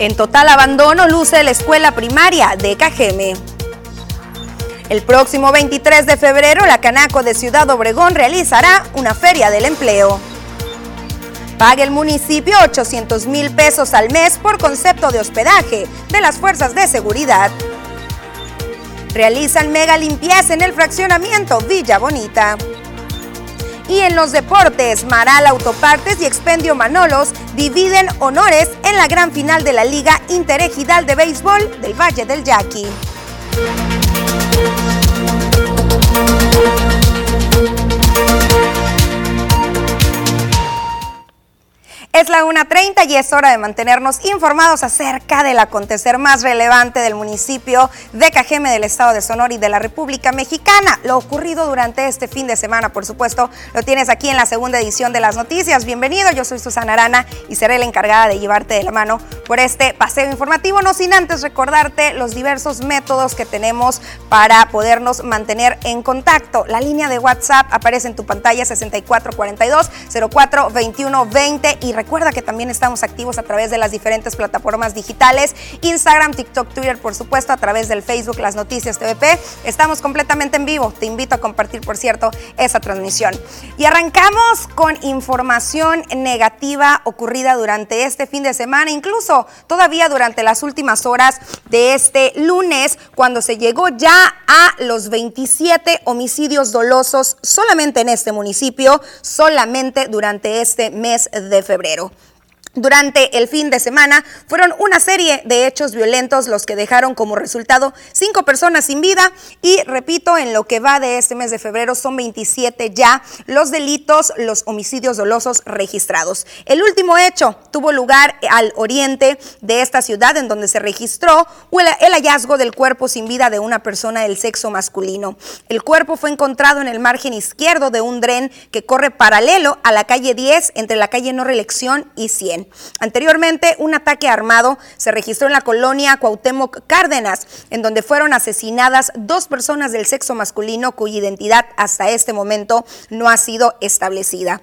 En total abandono luce la escuela primaria de Cajeme. El próximo 23 de febrero, la Canaco de Ciudad Obregón realizará una feria del empleo. Paga el municipio 800 mil pesos al mes por concepto de hospedaje de las fuerzas de seguridad. Realizan mega limpieza en el fraccionamiento Villa Bonita. Y en los deportes, Maral Autopartes y Expendio Manolos dividen honores en la gran final de la Liga Interregional de Béisbol del Valle del Yaqui. Es la 1.30 y es hora de mantenernos informados acerca del acontecer más relevante del municipio de Cajeme del estado de Sonora y de la República Mexicana. Lo ocurrido durante este fin de semana, por supuesto, lo tienes aquí en la segunda edición de las noticias. Bienvenido, yo soy Susana Arana y seré la encargada de llevarte de la mano por este paseo informativo, no sin antes recordarte los diversos métodos que tenemos para podernos mantener en contacto. La línea de WhatsApp aparece en tu pantalla 6442 04 21 20 y Recuerda que también estamos activos a través de las diferentes plataformas digitales, Instagram, TikTok, Twitter, por supuesto, a través del Facebook, las noticias TVP. Estamos completamente en vivo. Te invito a compartir, por cierto, esa transmisión. Y arrancamos con información negativa ocurrida durante este fin de semana, incluso todavía durante las últimas horas de este lunes, cuando se llegó ya a los 27 homicidios dolosos solamente en este municipio, solamente durante este mes de febrero febrero. Durante el fin de semana fueron una serie de hechos violentos los que dejaron como resultado cinco personas sin vida y repito, en lo que va de este mes de febrero son 27 ya los delitos, los homicidios dolosos registrados. El último hecho tuvo lugar al oriente de esta ciudad en donde se registró el hallazgo del cuerpo sin vida de una persona del sexo masculino. El cuerpo fue encontrado en el margen izquierdo de un dren que corre paralelo a la calle 10 entre la calle No Reelección y 100. Anteriormente, un ataque armado se registró en la colonia Cuauhtémoc Cárdenas, en donde fueron asesinadas dos personas del sexo masculino cuya identidad hasta este momento no ha sido establecida.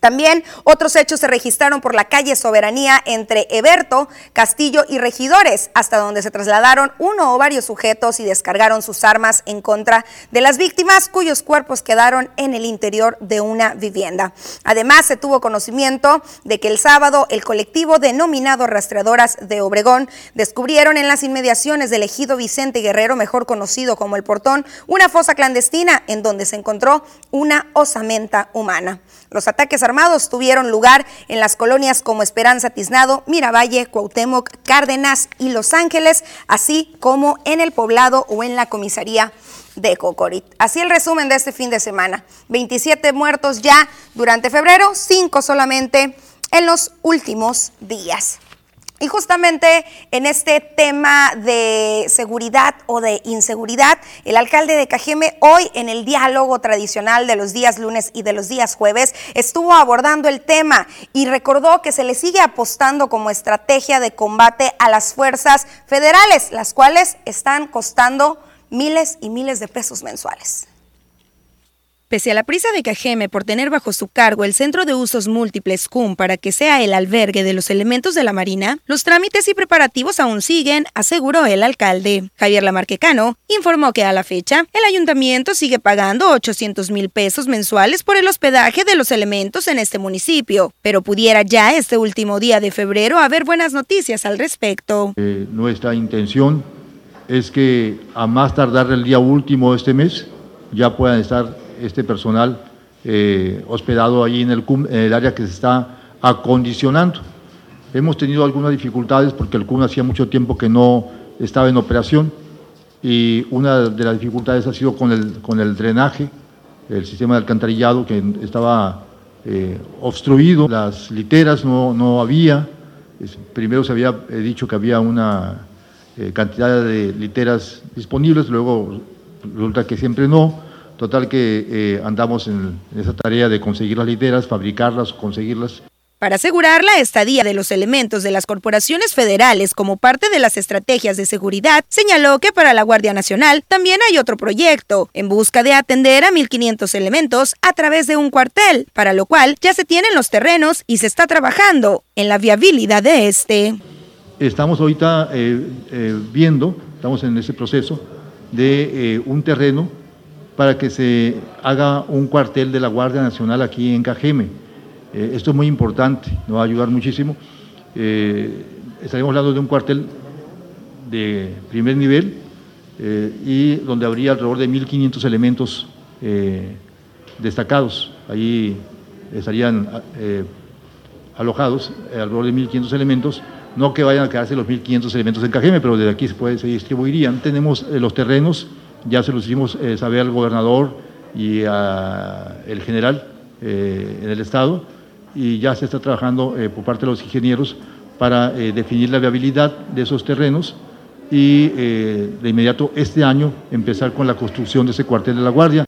También otros hechos se registraron por la calle Soberanía entre Eberto, Castillo y Regidores, hasta donde se trasladaron uno o varios sujetos y descargaron sus armas en contra de las víctimas, cuyos cuerpos quedaron en el interior de una vivienda. Además, se tuvo conocimiento de que el sábado el colectivo denominado Rastreadoras de Obregón descubrieron en las inmediaciones del ejido Vicente Guerrero, mejor conocido como El Portón, una fosa clandestina en donde se encontró una osamenta humana. Los ataques armados tuvieron lugar en las colonias como Esperanza Tiznado, Miravalle, Cuauhtémoc, Cárdenas y Los Ángeles, así como en el poblado o en la comisaría de Cocorit. Así el resumen de este fin de semana. 27 muertos ya durante febrero, 5 solamente en los últimos días. Y justamente en este tema de seguridad o de inseguridad, el alcalde de Cajeme hoy en el diálogo tradicional de los días lunes y de los días jueves estuvo abordando el tema y recordó que se le sigue apostando como estrategia de combate a las fuerzas federales, las cuales están costando miles y miles de pesos mensuales. Pese a la prisa de Cajeme por tener bajo su cargo el Centro de Usos Múltiples CUM para que sea el albergue de los elementos de la Marina, los trámites y preparativos aún siguen, aseguró el alcalde. Javier Lamarquecano informó que a la fecha el ayuntamiento sigue pagando 800 mil pesos mensuales por el hospedaje de los elementos en este municipio, pero pudiera ya este último día de febrero haber buenas noticias al respecto. Eh, nuestra intención es que a más tardar el día último de este mes ya puedan estar este personal eh, hospedado allí en el, CUM, en el área que se está acondicionando. Hemos tenido algunas dificultades porque el CUM hacía mucho tiempo que no estaba en operación y una de las dificultades ha sido con el, con el drenaje, el sistema de alcantarillado que estaba eh, obstruido, las literas no, no había, primero se había dicho que había una eh, cantidad de literas disponibles, luego resulta que siempre no, Total que eh, andamos en, esa tarea de conseguir las literas, fabricarlas, conseguirlas. Para asegurar la estadía de los elementos de las corporaciones federales como parte de las estrategias de seguridad, señaló que para la Guardia Nacional también hay otro proyecto, en busca de atender a 1.500 elementos a través de un cuartel, para lo cual ya se tienen los terrenos y se está trabajando en la viabilidad de este. estamos ahorita viendo, estamos en ese proceso de un terreno para que se haga un cuartel de la Guardia Nacional aquí en Cajeme. esto es muy importante, nos va a ayudar muchísimo. estaríamos hablando de un cuartel de primer nivel y donde habría alrededor de 1.500 elementos destacados. Ahí estarían eh, alojados eh, alrededor de 1.500 elementos, no que vayan a quedarse los 1.500 elementos en Cajeme, pero desde aquí se, puede, se distribuirían. Tenemos eh, los terrenos, ya se los hicimos saber al gobernador y al general en el Estado, y ya se está trabajando por parte de los ingenieros para definir la viabilidad de esos terrenos y de inmediato este año empezar con la construcción de ese cuartel de la Guardia.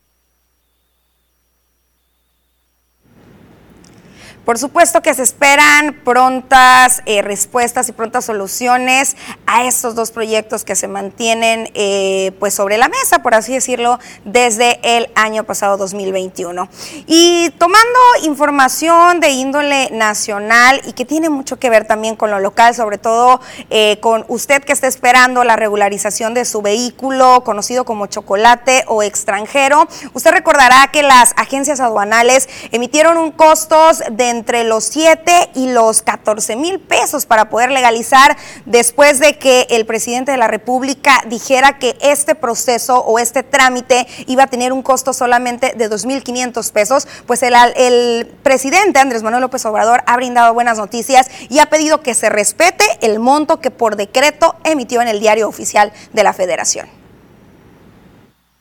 Por supuesto que se esperan prontas eh, respuestas y prontas soluciones a estos dos proyectos que se mantienen eh, pues sobre la mesa, por así decirlo, desde el año pasado 2021. Y tomando información de índole nacional y que tiene mucho que ver también con lo local, sobre todo eh, con usted que está esperando la regularización de su vehículo conocido como chocolate o extranjero, usted recordará que las agencias aduanales emitieron un costos de entre los 7 y los 14 mil pesos para poder legalizar después de que el presidente de la República dijera que este proceso o este trámite iba a tener un costo solamente de 2.500 pesos, pues el, el presidente Andrés Manuel López Obrador ha brindado buenas noticias y ha pedido que se respete el monto que por decreto emitió en el diario oficial de la Federación.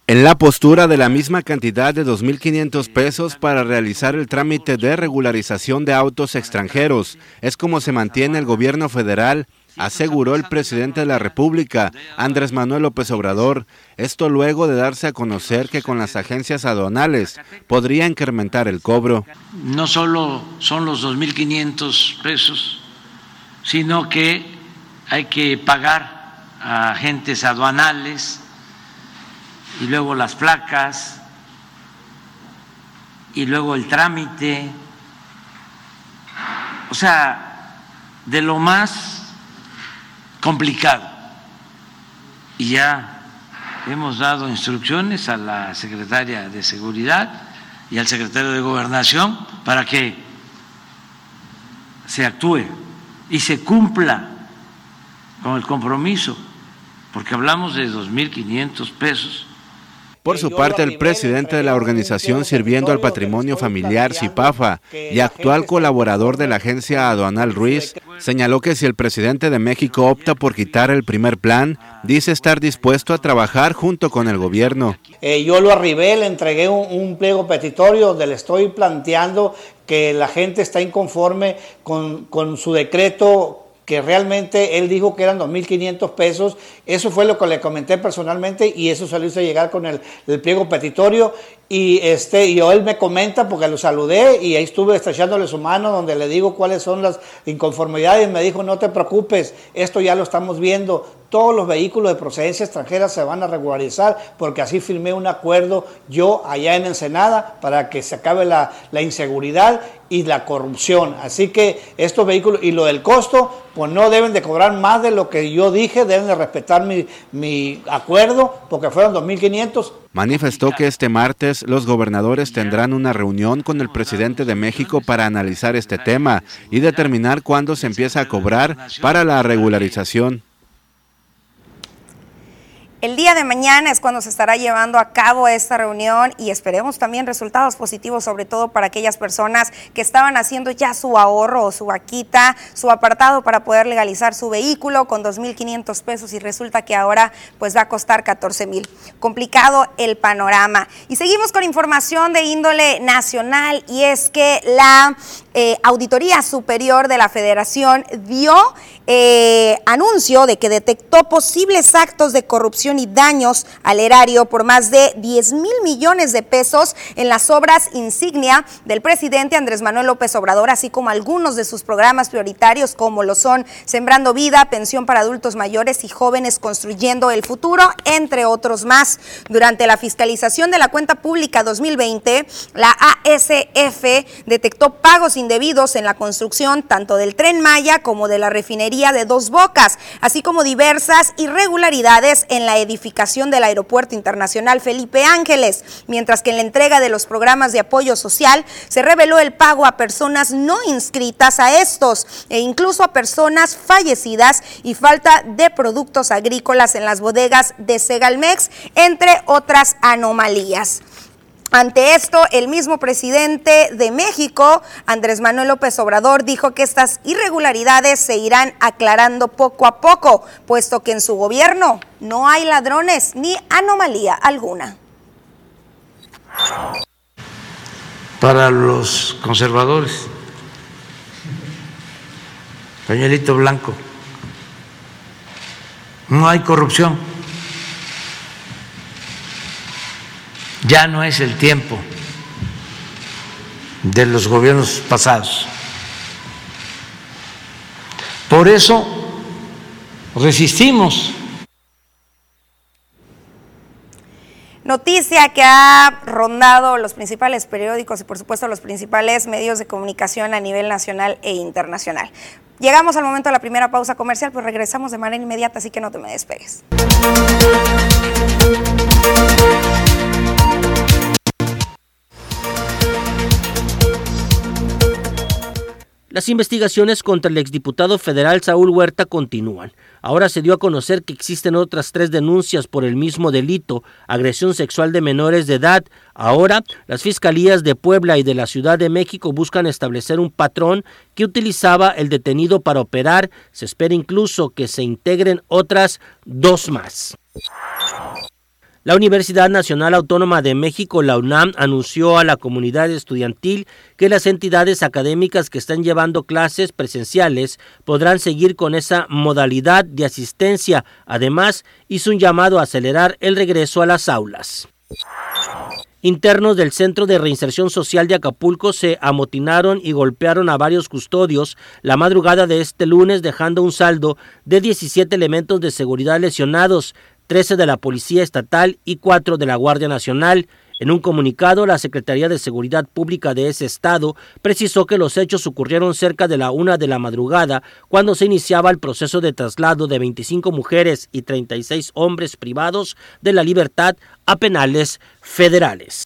En la postura de la misma cantidad de 2.500 pesos para realizar el trámite de regularización de autos extranjeros, es como se mantiene el gobierno federal, aseguró el presidente de la República, Andrés Manuel López Obrador, esto luego de darse a conocer que con las agencias aduanales podría incrementar el cobro. No solo son los 2.500 pesos, sino que hay que pagar a agentes aduanales, y luego las placas y luego el trámite. O sea, de lo más complicado. Y ya hemos dado instrucciones a la secretaria de Seguridad y al secretario de Gobernación para que se actúe y se cumpla con el compromiso, porque hablamos de 2.500 pesos por su parte, el presidente de la organización Sirviendo al Patrimonio Familiar, CIPAFA, y actual colaborador de la agencia aduanal Ruiz, señaló que si el presidente de México opta por quitar el primer plan, dice estar dispuesto a trabajar junto con el gobierno. Eh, yo lo arribé, le entregué un, un, pliego petitorio donde le estoy planteando que la gente está inconforme con, con su decreto que realmente él dijo que eran 2.500 pesos. Eso fue lo que le comenté personalmente y eso lo hice llegar con el, el pliego petitorio y, este, y él me comenta, porque lo saludé y ahí estuve estrechándole su mano, donde le digo cuáles son las inconformidades. Me dijo, no te preocupes, esto ya lo estamos viendo. Todos los vehículos de procedencia extranjera se van a regularizar, porque así firmé un acuerdo yo allá en Ensenada para que se acabe la, la inseguridad y la corrupción. Así que estos vehículos, y lo del costo, pues no deben de cobrar más de lo que yo dije, deben de respetar mi, mi acuerdo, porque fueron 2.500 manifestó que este martes los gobernadores tendrán una reunión con el presidente de México para analizar este tema y determinar cuándo se empieza a cobrar para la regularización. El día de mañana es cuando se estará llevando a cabo esta reunión y esperemos también resultados positivos, sobre todo para aquellas personas que estaban haciendo ya su ahorro o su vaquita, su apartado para poder legalizar su vehículo con 2.500 pesos y resulta que ahora pues va a costar 14.000. Complicado el panorama. Y seguimos con información de índole nacional y es que la eh, Auditoría Superior de la Federación dio eh, anuncio de que detectó posibles actos de corrupción y daños al erario por más de 10 mil millones de pesos en las obras insignia del presidente Andrés Manuel López Obrador, así como algunos de sus programas prioritarios como lo son Sembrando Vida, Pensión para Adultos Mayores y Jóvenes Construyendo el Futuro, entre otros más. Durante la fiscalización de la cuenta pública 2020, la ASF detectó pagos indebidos en la construcción tanto del tren Maya como de la refinería de Dos Bocas, así como diversas irregularidades en la edificación del Aeropuerto Internacional Felipe Ángeles, mientras que en la entrega de los programas de apoyo social se reveló el pago a personas no inscritas a estos e incluso a personas fallecidas y falta de productos agrícolas en las bodegas de Segalmex, entre otras anomalías. Ante esto, el mismo presidente de México, Andrés Manuel López Obrador, dijo que estas irregularidades se irán aclarando poco a poco, puesto que en su gobierno no hay ladrones ni anomalía alguna. Para los conservadores, pañuelito blanco, no hay corrupción. Ya no es el tiempo de los gobiernos pasados. Por eso resistimos. Noticia que ha rondado los principales periódicos y por supuesto los principales medios de comunicación a nivel nacional e internacional. Llegamos al momento de la primera pausa comercial, pues regresamos de manera inmediata, así que no te me despegues. Las investigaciones contra el exdiputado federal Saúl Huerta continúan. Ahora se dio a conocer que existen otras tres denuncias por el mismo delito, agresión sexual de menores de edad. Ahora, las fiscalías de Puebla y de la Ciudad de México buscan establecer un patrón que utilizaba el detenido para operar. Se espera incluso que se integren otras dos más. La Universidad Nacional Autónoma de México, la UNAM, anunció a la comunidad estudiantil que las entidades académicas que están llevando clases presenciales podrán seguir con esa modalidad de asistencia. Además, hizo un llamado a acelerar el regreso a las aulas. Internos del Centro de Reinserción Social de Acapulco se amotinaron y golpearon a varios custodios la madrugada de este lunes, dejando un saldo de 17 elementos de seguridad lesionados. 13 de la Policía Estatal y 4 de la Guardia Nacional. En un comunicado, la Secretaría de Seguridad Pública de ese estado precisó que los hechos ocurrieron cerca de la una de la madrugada, cuando se iniciaba el proceso de traslado de 25 mujeres y 36 hombres privados de la libertad a penales federales.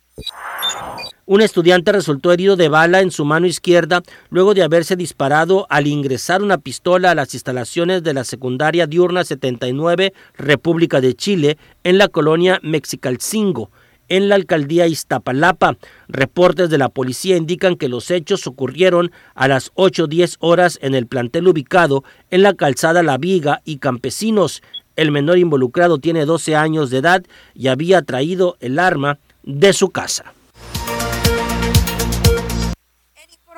Un estudiante resultó herido de bala en su mano izquierda luego de haberse disparado al ingresar una pistola a las instalaciones de la secundaria diurna 79 República de Chile en la colonia Mexicalcingo en la alcaldía Iztapalapa. Reportes de la policía indican que los hechos ocurrieron a las 8.10 horas en el plantel ubicado en la calzada La Viga y Campesinos. El menor involucrado tiene 12 años de edad y había traído el arma de su casa.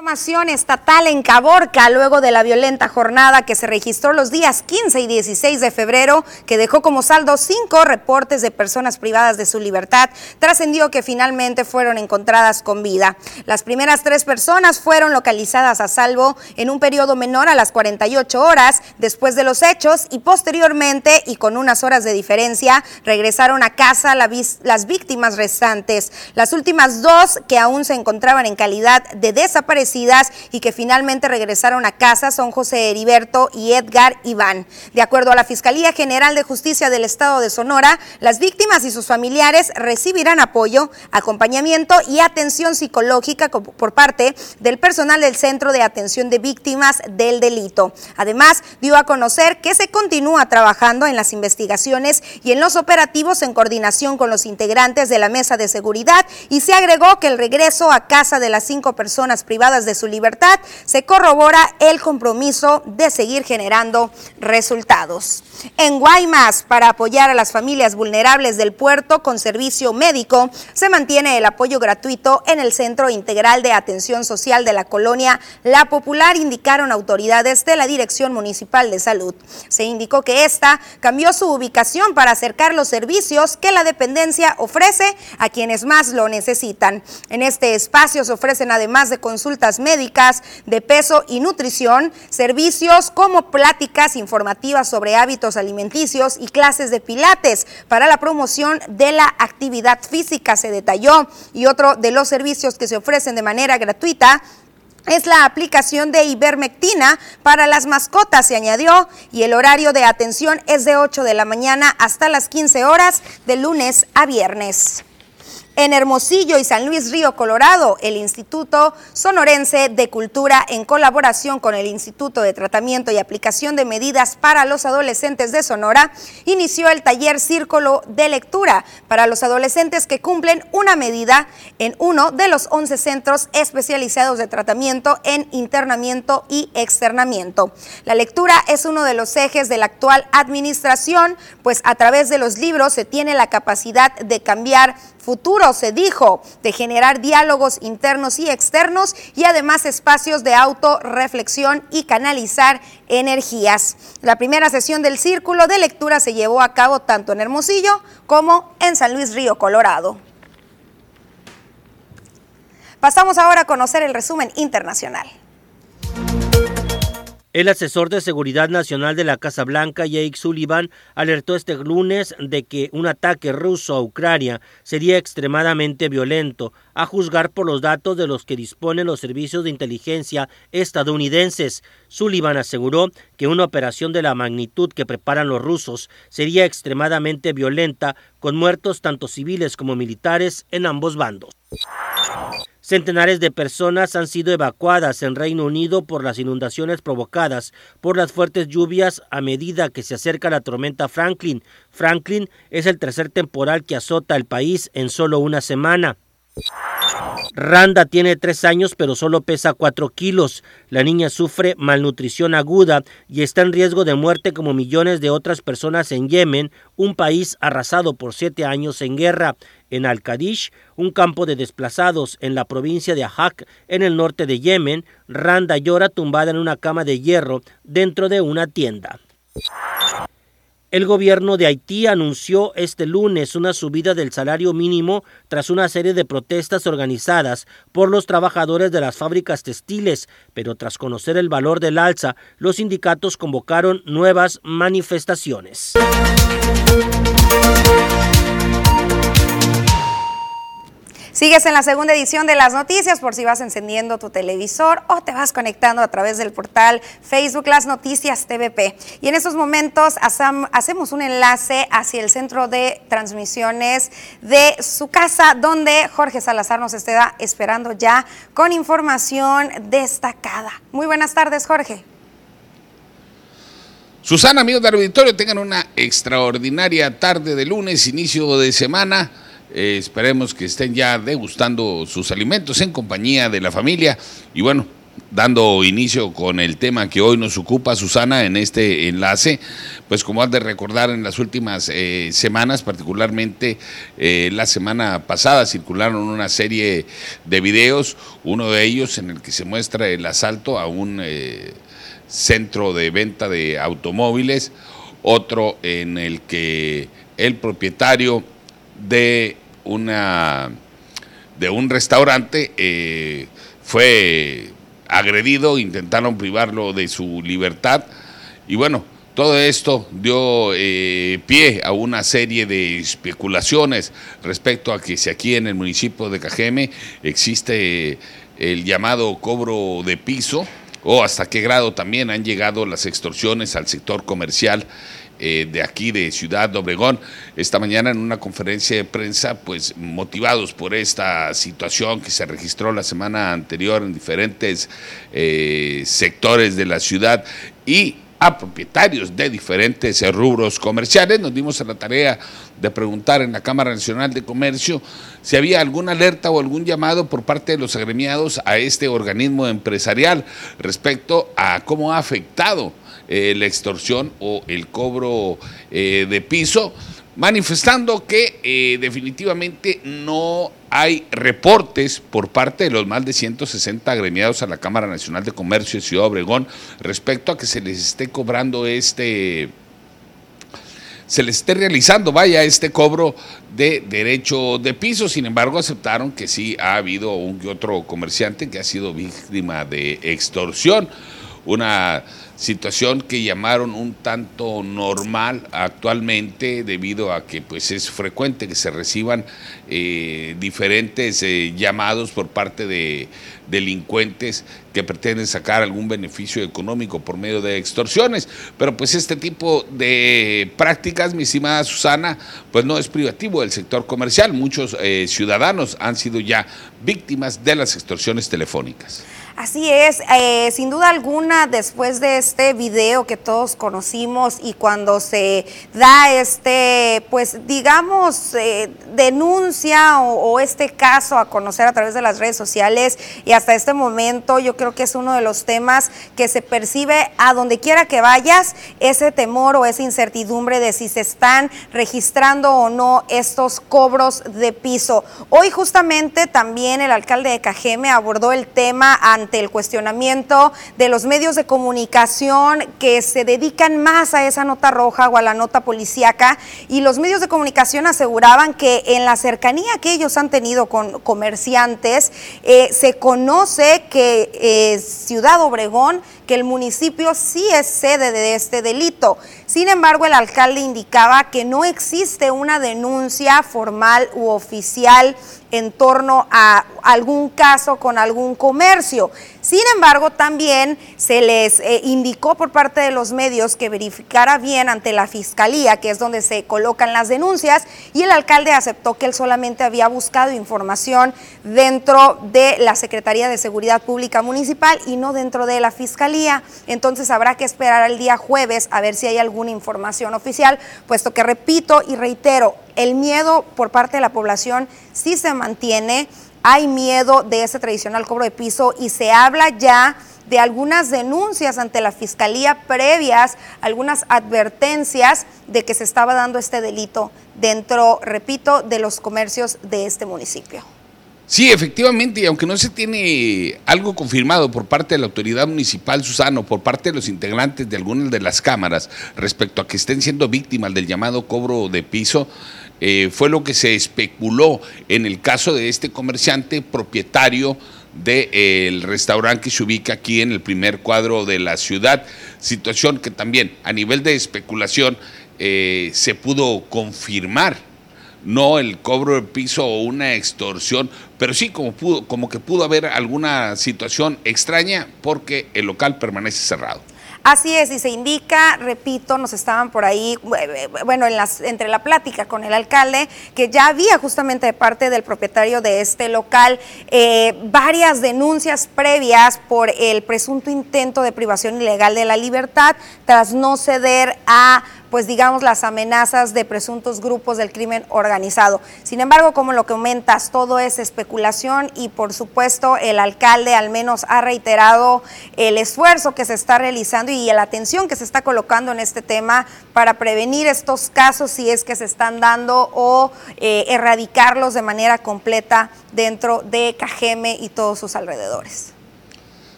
Información estatal en Caborca luego de la violenta jornada que se registró los días 15 y 16 de febrero, que dejó como saldo cinco reportes de personas privadas de su libertad, trascendió que finalmente fueron encontradas con vida. Las primeras tres personas fueron localizadas a salvo en un periodo menor a las 48 horas después de los hechos y posteriormente y con unas horas de diferencia regresaron a casa las víctimas restantes. Las últimas dos que aún se encontraban en calidad de desaparecidos y que finalmente regresaron a casa son José Heriberto y Edgar Iván. De acuerdo a la Fiscalía General de Justicia del Estado de Sonora, las víctimas y sus familiares recibirán apoyo, acompañamiento y atención psicológica por parte del personal del Centro de Atención de Víctimas del Delito. Además, dio a conocer que se continúa trabajando en las investigaciones y en los operativos en coordinación con los integrantes de la Mesa de Seguridad y se agregó que el regreso a casa de las cinco personas privadas de su libertad, se corrobora el compromiso de seguir generando resultados. En Guaymas, para apoyar a las familias vulnerables del puerto con servicio médico, se mantiene el apoyo gratuito en el Centro Integral de Atención Social de la colonia La Popular, indicaron autoridades de la Dirección Municipal de Salud. Se indicó que esta cambió su ubicación para acercar los servicios que la dependencia ofrece a quienes más lo necesitan. En este espacio se ofrecen además de consultas médicas de peso y nutrición, servicios como pláticas informativas sobre hábitos alimenticios y clases de pilates para la promoción de la actividad física, se detalló. Y otro de los servicios que se ofrecen de manera gratuita es la aplicación de ivermectina para las mascotas, se añadió, y el horario de atención es de 8 de la mañana hasta las 15 horas de lunes a viernes. En Hermosillo y San Luis Río, Colorado, el Instituto Sonorense de Cultura, en colaboración con el Instituto de Tratamiento y Aplicación de Medidas para los Adolescentes de Sonora, inició el taller Círculo de Lectura para los adolescentes que cumplen una medida en uno de los 11 centros especializados de tratamiento en internamiento y externamiento. La lectura es uno de los ejes de la actual administración, pues a través de los libros se tiene la capacidad de cambiar futuro, se dijo, de generar diálogos internos y externos y además espacios de autorreflexión y canalizar energías. La primera sesión del círculo de lectura se llevó a cabo tanto en Hermosillo como en San Luis Río, Colorado. Pasamos ahora a conocer el resumen internacional. El asesor de Seguridad Nacional de la Casa Blanca, Jake Sullivan, alertó este lunes de que un ataque ruso a Ucrania sería extremadamente violento, a juzgar por los datos de los que disponen los servicios de inteligencia estadounidenses. Sullivan aseguró que una operación de la magnitud que preparan los rusos sería extremadamente violenta, con muertos tanto civiles como militares en ambos bandos. Centenares de personas han sido evacuadas en Reino Unido por las inundaciones provocadas por las fuertes lluvias a medida que se acerca la tormenta Franklin. Franklin es el tercer temporal que azota el país en solo una semana. Randa tiene tres años pero solo pesa cuatro kilos. La niña sufre malnutrición aguda y está en riesgo de muerte como millones de otras personas en Yemen, un país arrasado por siete años en guerra. En Al-Qadish, un campo de desplazados en la provincia de Ahak, en el norte de Yemen, Randa llora tumbada en una cama de hierro dentro de una tienda. El gobierno de Haití anunció este lunes una subida del salario mínimo tras una serie de protestas organizadas por los trabajadores de las fábricas textiles, pero tras conocer el valor del alza, los sindicatos convocaron nuevas manifestaciones. Sigues en la segunda edición de las noticias por si vas encendiendo tu televisor o te vas conectando a través del portal Facebook Las Noticias TVP. Y en estos momentos hacemos un enlace hacia el centro de transmisiones de su casa, donde Jorge Salazar nos está esperando ya con información destacada. Muy buenas tardes, Jorge. Susana, amigos del auditorio, tengan una extraordinaria tarde de lunes, inicio de semana. Eh, esperemos que estén ya degustando sus alimentos en compañía de la familia. Y bueno, dando inicio con el tema que hoy nos ocupa Susana en este enlace, pues como has de recordar en las últimas eh, semanas, particularmente eh, la semana pasada circularon una serie de videos, uno de ellos en el que se muestra el asalto a un centro de venta de automóviles, otro en el que el propietario de una de un restaurante eh, fue agredido, intentaron privarlo de su libertad. Y bueno, todo esto dio eh, pie a una serie de especulaciones respecto a que si aquí en el municipio de Cajeme existe el llamado cobro de piso o hasta qué grado también han llegado las extorsiones al sector comercial eh, de aquí de Ciudad Obregón esta mañana en una conferencia de prensa, pues motivados por esta situación que se registró la semana anterior en diferentes eh, sectores de la ciudad y a propietarios de diferentes rubros comerciales. Nos dimos a la tarea de preguntar en la Cámara Nacional de Comercio si había alguna alerta o algún llamado por parte de los agremiados a este organismo empresarial respecto a cómo ha afectado eh, la extorsión o el cobro eh, de piso, manifestando que eh, definitivamente no hay reportes por parte de los más de 160 agremiados a la Cámara Nacional de Comercio de Ciudad Obregón respecto a que se les esté cobrando este se les esté realizando, vaya, este cobro de derecho de piso. Sin embargo, aceptaron que sí ha habido un que otro comerciante que ha sido víctima de extorsión. Una situación que llamaron un tanto normal actualmente debido a que pues es frecuente que se reciban eh, diferentes eh, llamados por parte de delincuentes que pretenden sacar algún beneficio económico por medio de extorsiones. Pero pues este tipo de prácticas, mi estimada Susana, pues no es privativo del sector comercial. Muchos eh, ciudadanos han sido ya víctimas de las extorsiones telefónicas. Así es, eh, sin duda alguna, después de este video que todos conocimos y cuando se da este, pues digamos, eh, denuncia o, este caso a conocer a través de las redes sociales y hasta este momento yo creo que es uno de los temas que se percibe a donde quiera que vayas, ese temor o esa incertidumbre de si se están registrando o no estos cobros de piso. Hoy justamente también el alcalde de Cajeme abordó el tema ante el cuestionamiento de los medios de comunicación que se dedican más a esa nota roja o a la nota policíaca y los medios de comunicación aseguraban que en la cercanía que ellos han tenido con comerciantes eh, se conoce que eh, Ciudad Obregón que el municipio sí es sede de este delito. Sin embargo, el alcalde indicaba que no existe una denuncia formal u oficial en torno a algún caso con algún comercio. Sin embargo, también se les eh, indicó por parte de los medios que verificara bien ante la fiscalía, que es donde se colocan las denuncias, y el alcalde aceptó que él solamente había buscado información dentro de la Secretaría de Seguridad Pública Municipal y no dentro de la fiscalía. Entonces habrá que esperar al día jueves a ver si hay alguna información oficial, puesto que repito y reitero, el miedo por parte de la población sí se mantiene hay miedo de ese tradicional cobro de piso y se habla ya de algunas denuncias ante la fiscalía previas, algunas advertencias de que se estaba dando este delito dentro, repito, de los comercios de este municipio. Sí, efectivamente, y aunque no se tiene algo confirmado por parte de la autoridad municipal, Susano, por parte de los integrantes de algunas de las cámaras respecto a que estén siendo víctimas del llamado cobro de piso, eh, fue lo que se especuló en el caso de este comerciante propietario del restaurante que se ubica aquí en el primer cuadro de la ciudad, situación que también a nivel de especulación eh, se pudo confirmar, no el cobro de piso o una extorsión, pero sí como, pudo, como que pudo haber alguna situación extraña porque el local permanece cerrado. Así es, y se indica, repito, nos estaban por ahí, bueno, en las, entre la plática con el alcalde, que ya había justamente de parte del propietario de este local eh, varias denuncias previas por el presunto intento de privación ilegal de la libertad tras no ceder a pues digamos, las amenazas de presuntos grupos del crimen organizado. Sin embargo, como lo comentas, todo es especulación y por supuesto el alcalde al menos ha reiterado el esfuerzo que se está realizando y la atención que se está colocando en este tema para prevenir estos casos si es que se están dando o eh, erradicarlos de manera completa dentro de Cajeme y todos sus alrededores.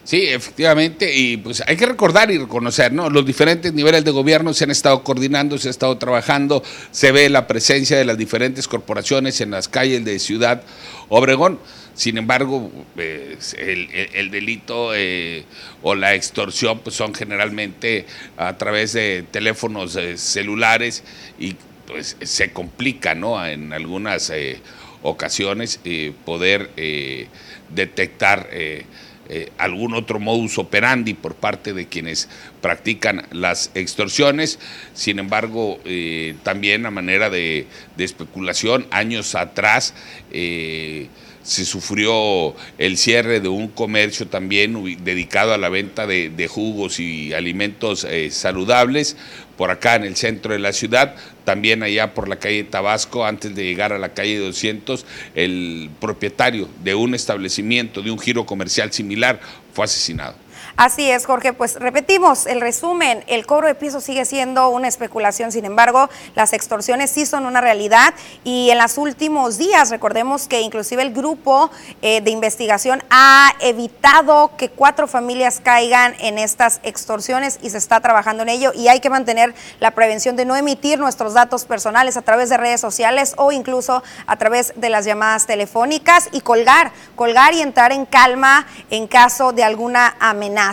Sí, efectivamente, y pues hay que recordar y reconocer, ¿no? Los diferentes niveles de gobierno se han estado coordinando, se ha estado trabajando, se ve la presencia de las diferentes corporaciones en las calles de Ciudad Obregón. Sin embargo, pues, el, delito eh, o la extorsión pues, son generalmente a través de teléfonos eh, celulares y pues se complica, ¿no? En algunas eh, ocasiones poder detectar eh, algún otro modus operandi por parte de quienes practican las extorsiones. Sin embargo, eh, también a manera de, especulación, años atrás eh, se sufrió el cierre de un comercio también dedicado a la venta de, jugos y alimentos saludables por acá en el centro de la ciudad, también allá por la calle Tabasco, antes de llegar a la calle 200, el propietario de un establecimiento, de un giro comercial similar, fue asesinado. Así es, Jorge, pues repetimos el resumen, el cobro de piso sigue siendo una especulación, sin embargo, las extorsiones sí son una realidad y en los últimos días, recordemos que inclusive el grupo eh, de investigación ha evitado que cuatro familias caigan en estas extorsiones y se está trabajando en ello y hay que mantener la prevención de no emitir nuestros datos personales a través de redes sociales o incluso a través de las llamadas telefónicas y colgar, colgar y entrar en calma en caso de alguna amenaza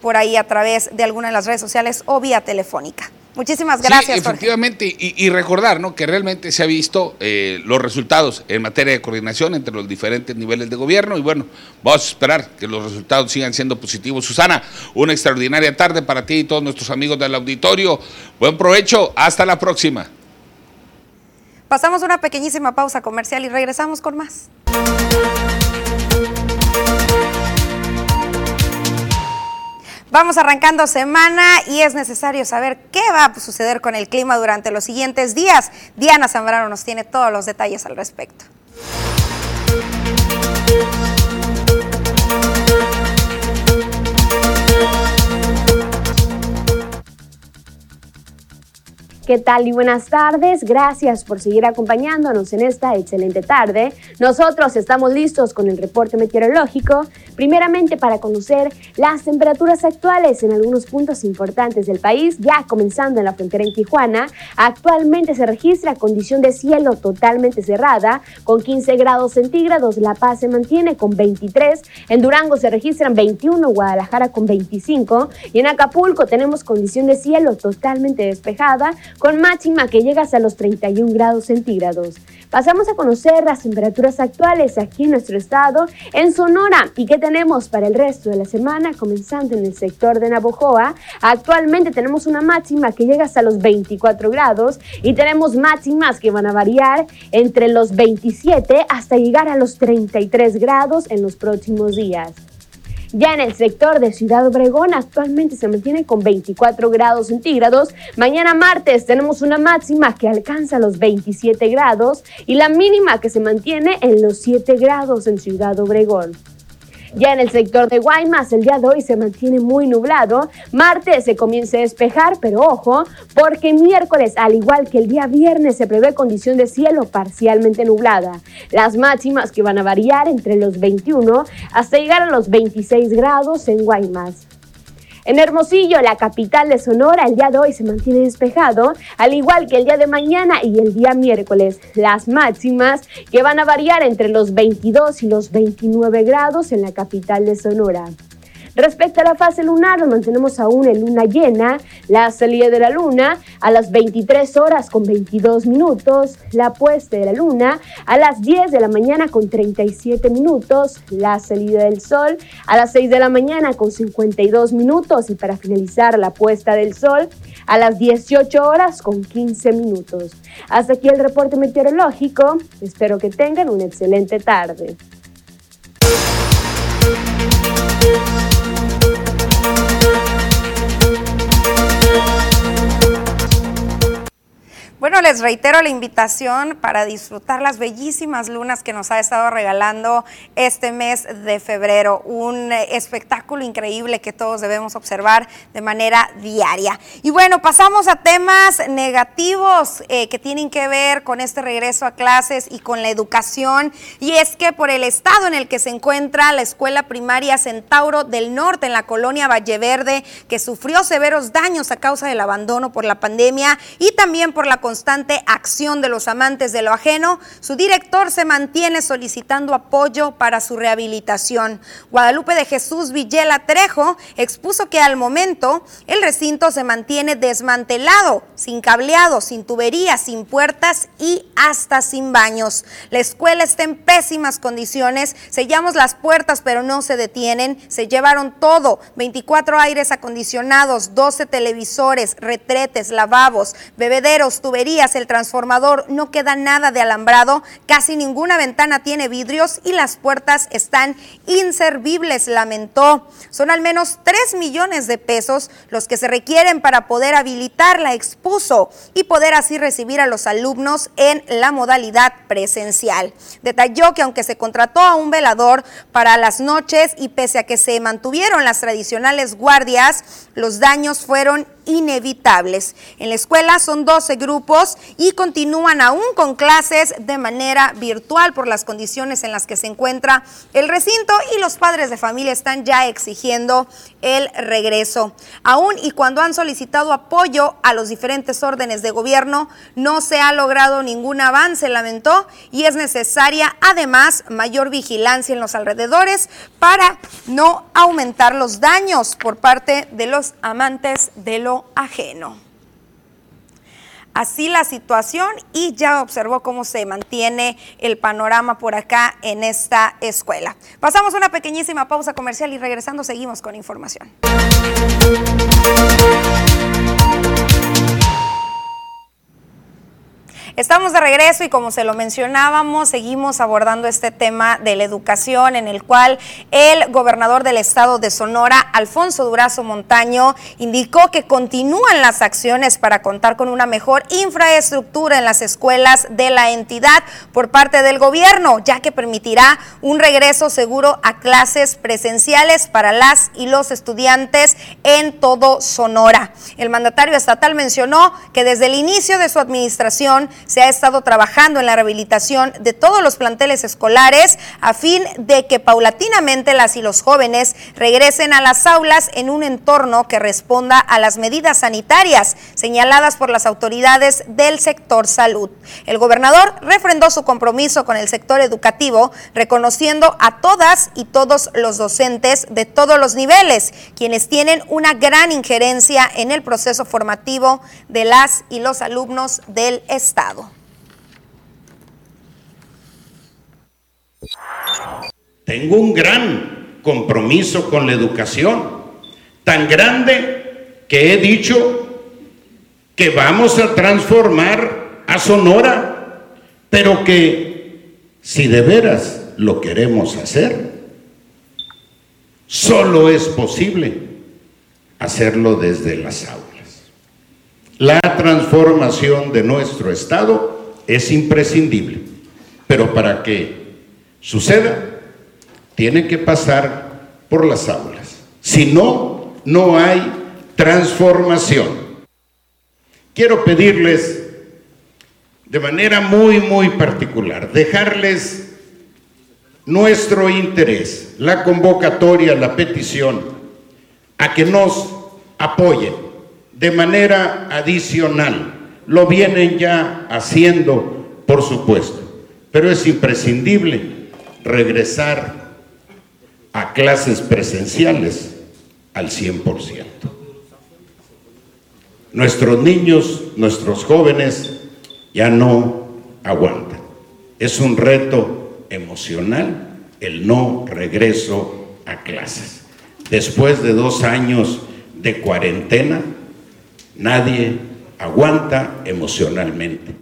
por ahí a través de alguna de las redes sociales o vía telefónica. Muchísimas gracias. Sí, efectivamente, y, recordar ¿no? que realmente se ha visto eh, los resultados en materia de coordinación entre los diferentes niveles de gobierno y bueno, vamos a esperar que los resultados sigan siendo positivos. Susana, una extraordinaria tarde para ti y todos nuestros amigos del auditorio. Buen provecho, hasta la próxima. Pasamos una pequeñísima pausa comercial y regresamos con más. Vamos arrancando semana y es necesario saber qué va a suceder con el clima durante los siguientes días. Diana Zambrano nos tiene todos los detalles al respecto. ¿Qué tal y buenas tardes? Gracias por seguir acompañándonos en esta excelente tarde. Nosotros estamos listos con el reporte meteorológico, primeramente para conocer las temperaturas actuales en algunos puntos importantes del país, ya comenzando en la frontera en Tijuana. Actualmente se registra condición de cielo totalmente cerrada, con 15 grados centígrados. La Paz se mantiene con 23. En Durango se registran 21, Guadalajara con 25. Y en Acapulco tenemos condición de cielo totalmente despejada con máxima que llega hasta los 31 grados centígrados. Pasamos a conocer las temperaturas actuales aquí en nuestro estado, en Sonora, y qué tenemos para el resto de la semana, comenzando en el sector de Navojoa. Actualmente tenemos una máxima que llega hasta los 24 grados y tenemos máximas que van a variar entre los 27 hasta llegar a los 33 grados en los próximos días. Ya en el sector de Ciudad Obregón actualmente se mantiene con 24 grados centígrados. Mañana martes tenemos una máxima que alcanza los 27 grados y la mínima que se mantiene en los 7 grados en Ciudad Obregón. Ya en el sector de Guaymas, el día de hoy se mantiene muy nublado. Martes se comienza a despejar, pero ojo, porque miércoles, al igual que el día viernes, se prevé condición de cielo parcialmente nublada. Las máximas que van a variar entre los 21 hasta llegar a los 26 grados en Guaymas. En Hermosillo, la capital de Sonora, el día de hoy se mantiene despejado, al igual que el día de mañana y el día miércoles. Las máximas que van a variar entre los 22 y los 29 grados en la capital de Sonora. Respecto a la fase lunar, mantenemos aún en luna llena, la salida de la luna a las 23 horas con 22 minutos, la puesta de la luna a las 10 de la mañana con 37 minutos, la salida del sol a las 6 de la mañana con 52 minutos. Y para finalizar la puesta del sol a las 18 horas con 15 minutos. Hasta aquí el reporte meteorológico, espero que tengan una excelente tarde. Bueno, les reitero la invitación para disfrutar las bellísimas lunas que nos ha estado regalando este mes de febrero. Un espectáculo increíble que todos debemos observar de manera diaria. Y bueno, pasamos a temas negativos eh, que tienen que ver con este regreso a clases y con la educación. Y es que por el estado en el que se encuentra la escuela primaria Centauro del Norte en la colonia Valleverde, que sufrió severos daños a causa del abandono por la pandemia y también por la constante acción de los amantes de lo ajeno, su director se mantiene solicitando apoyo para su rehabilitación. Guadalupe de Jesús Villela Trejo expuso que al momento el recinto se mantiene desmantelado, sin cableado, sin tuberías, sin puertas y hasta sin baños. La escuela está en pésimas condiciones, sellamos las puertas pero no se detienen, se llevaron todo, 24 aires acondicionados, 12 televisores, retretes, lavabos, bebederos, el transformador, no queda nada de alambrado, casi ninguna ventana tiene vidrios y las puertas están inservibles, lamentó. Son al menos 3 millones de pesos los que se requieren para poder habilitarla, expuso, y poder así recibir a los alumnos en la modalidad presencial. Detalló que aunque se contrató a un velador para las noches y pese a que se mantuvieron las tradicionales guardias, los daños fueron inevitables. En la escuela son 12 grupos y continúan aún con clases de manera virtual por las condiciones en las que se encuentra el recinto y los padres de familia están ya exigiendo el regreso. Aún y cuando han solicitado apoyo a los diferentes órdenes de gobierno, no se ha logrado ningún avance, lamentó, y es necesaria además mayor vigilancia en los alrededores para no aumentar los daños por parte de los amantes de ajeno así la situación y ya observó cómo se mantiene el panorama por acá en esta escuela. Pasamos una pequeñísima pausa comercial y regresando seguimos con información. Estamos de regreso y como se lo mencionábamos, seguimos abordando este tema de la educación en el cual el gobernador del estado de Sonora, Alfonso Durazo Montaño, indicó que continúan las acciones para contar con una mejor infraestructura en las escuelas de la entidad por parte del gobierno, ya que permitirá un regreso seguro a clases presenciales para las y los estudiantes en todo Sonora. El mandatario estatal mencionó que desde el inicio de su administración se ha estado trabajando en la rehabilitación de todos los planteles escolares a fin de que paulatinamente las y los jóvenes regresen a las aulas en un entorno que responda a las medidas sanitarias señaladas por las autoridades del sector salud. El gobernador refrendó su compromiso con el sector educativo, reconociendo a todas y todos los docentes de todos los niveles, quienes tienen una gran injerencia en el proceso formativo de las y los alumnos del Estado. Tengo un gran compromiso con la educación, tan grande que he dicho que vamos a transformar a Sonora, pero que si de veras lo queremos hacer, solo es posible hacerlo desde las aulas. La transformación de nuestro Estado es imprescindible, pero para que suceda, tiene que pasar por las aulas. Si no, no hay transformación. Quiero pedirles de manera muy, muy particular, dejarles nuestro interés, la convocatoria, la petición, a que nos apoyen de manera adicional. Lo vienen ya haciendo, por supuesto, pero es imprescindible regresar a clases presenciales al 100%. Nuestros niños, nuestros jóvenes ya no aguantan. Es un reto emocional el no regreso a clases. Después de dos años de cuarentena, Nadie aguanta emocionalmente.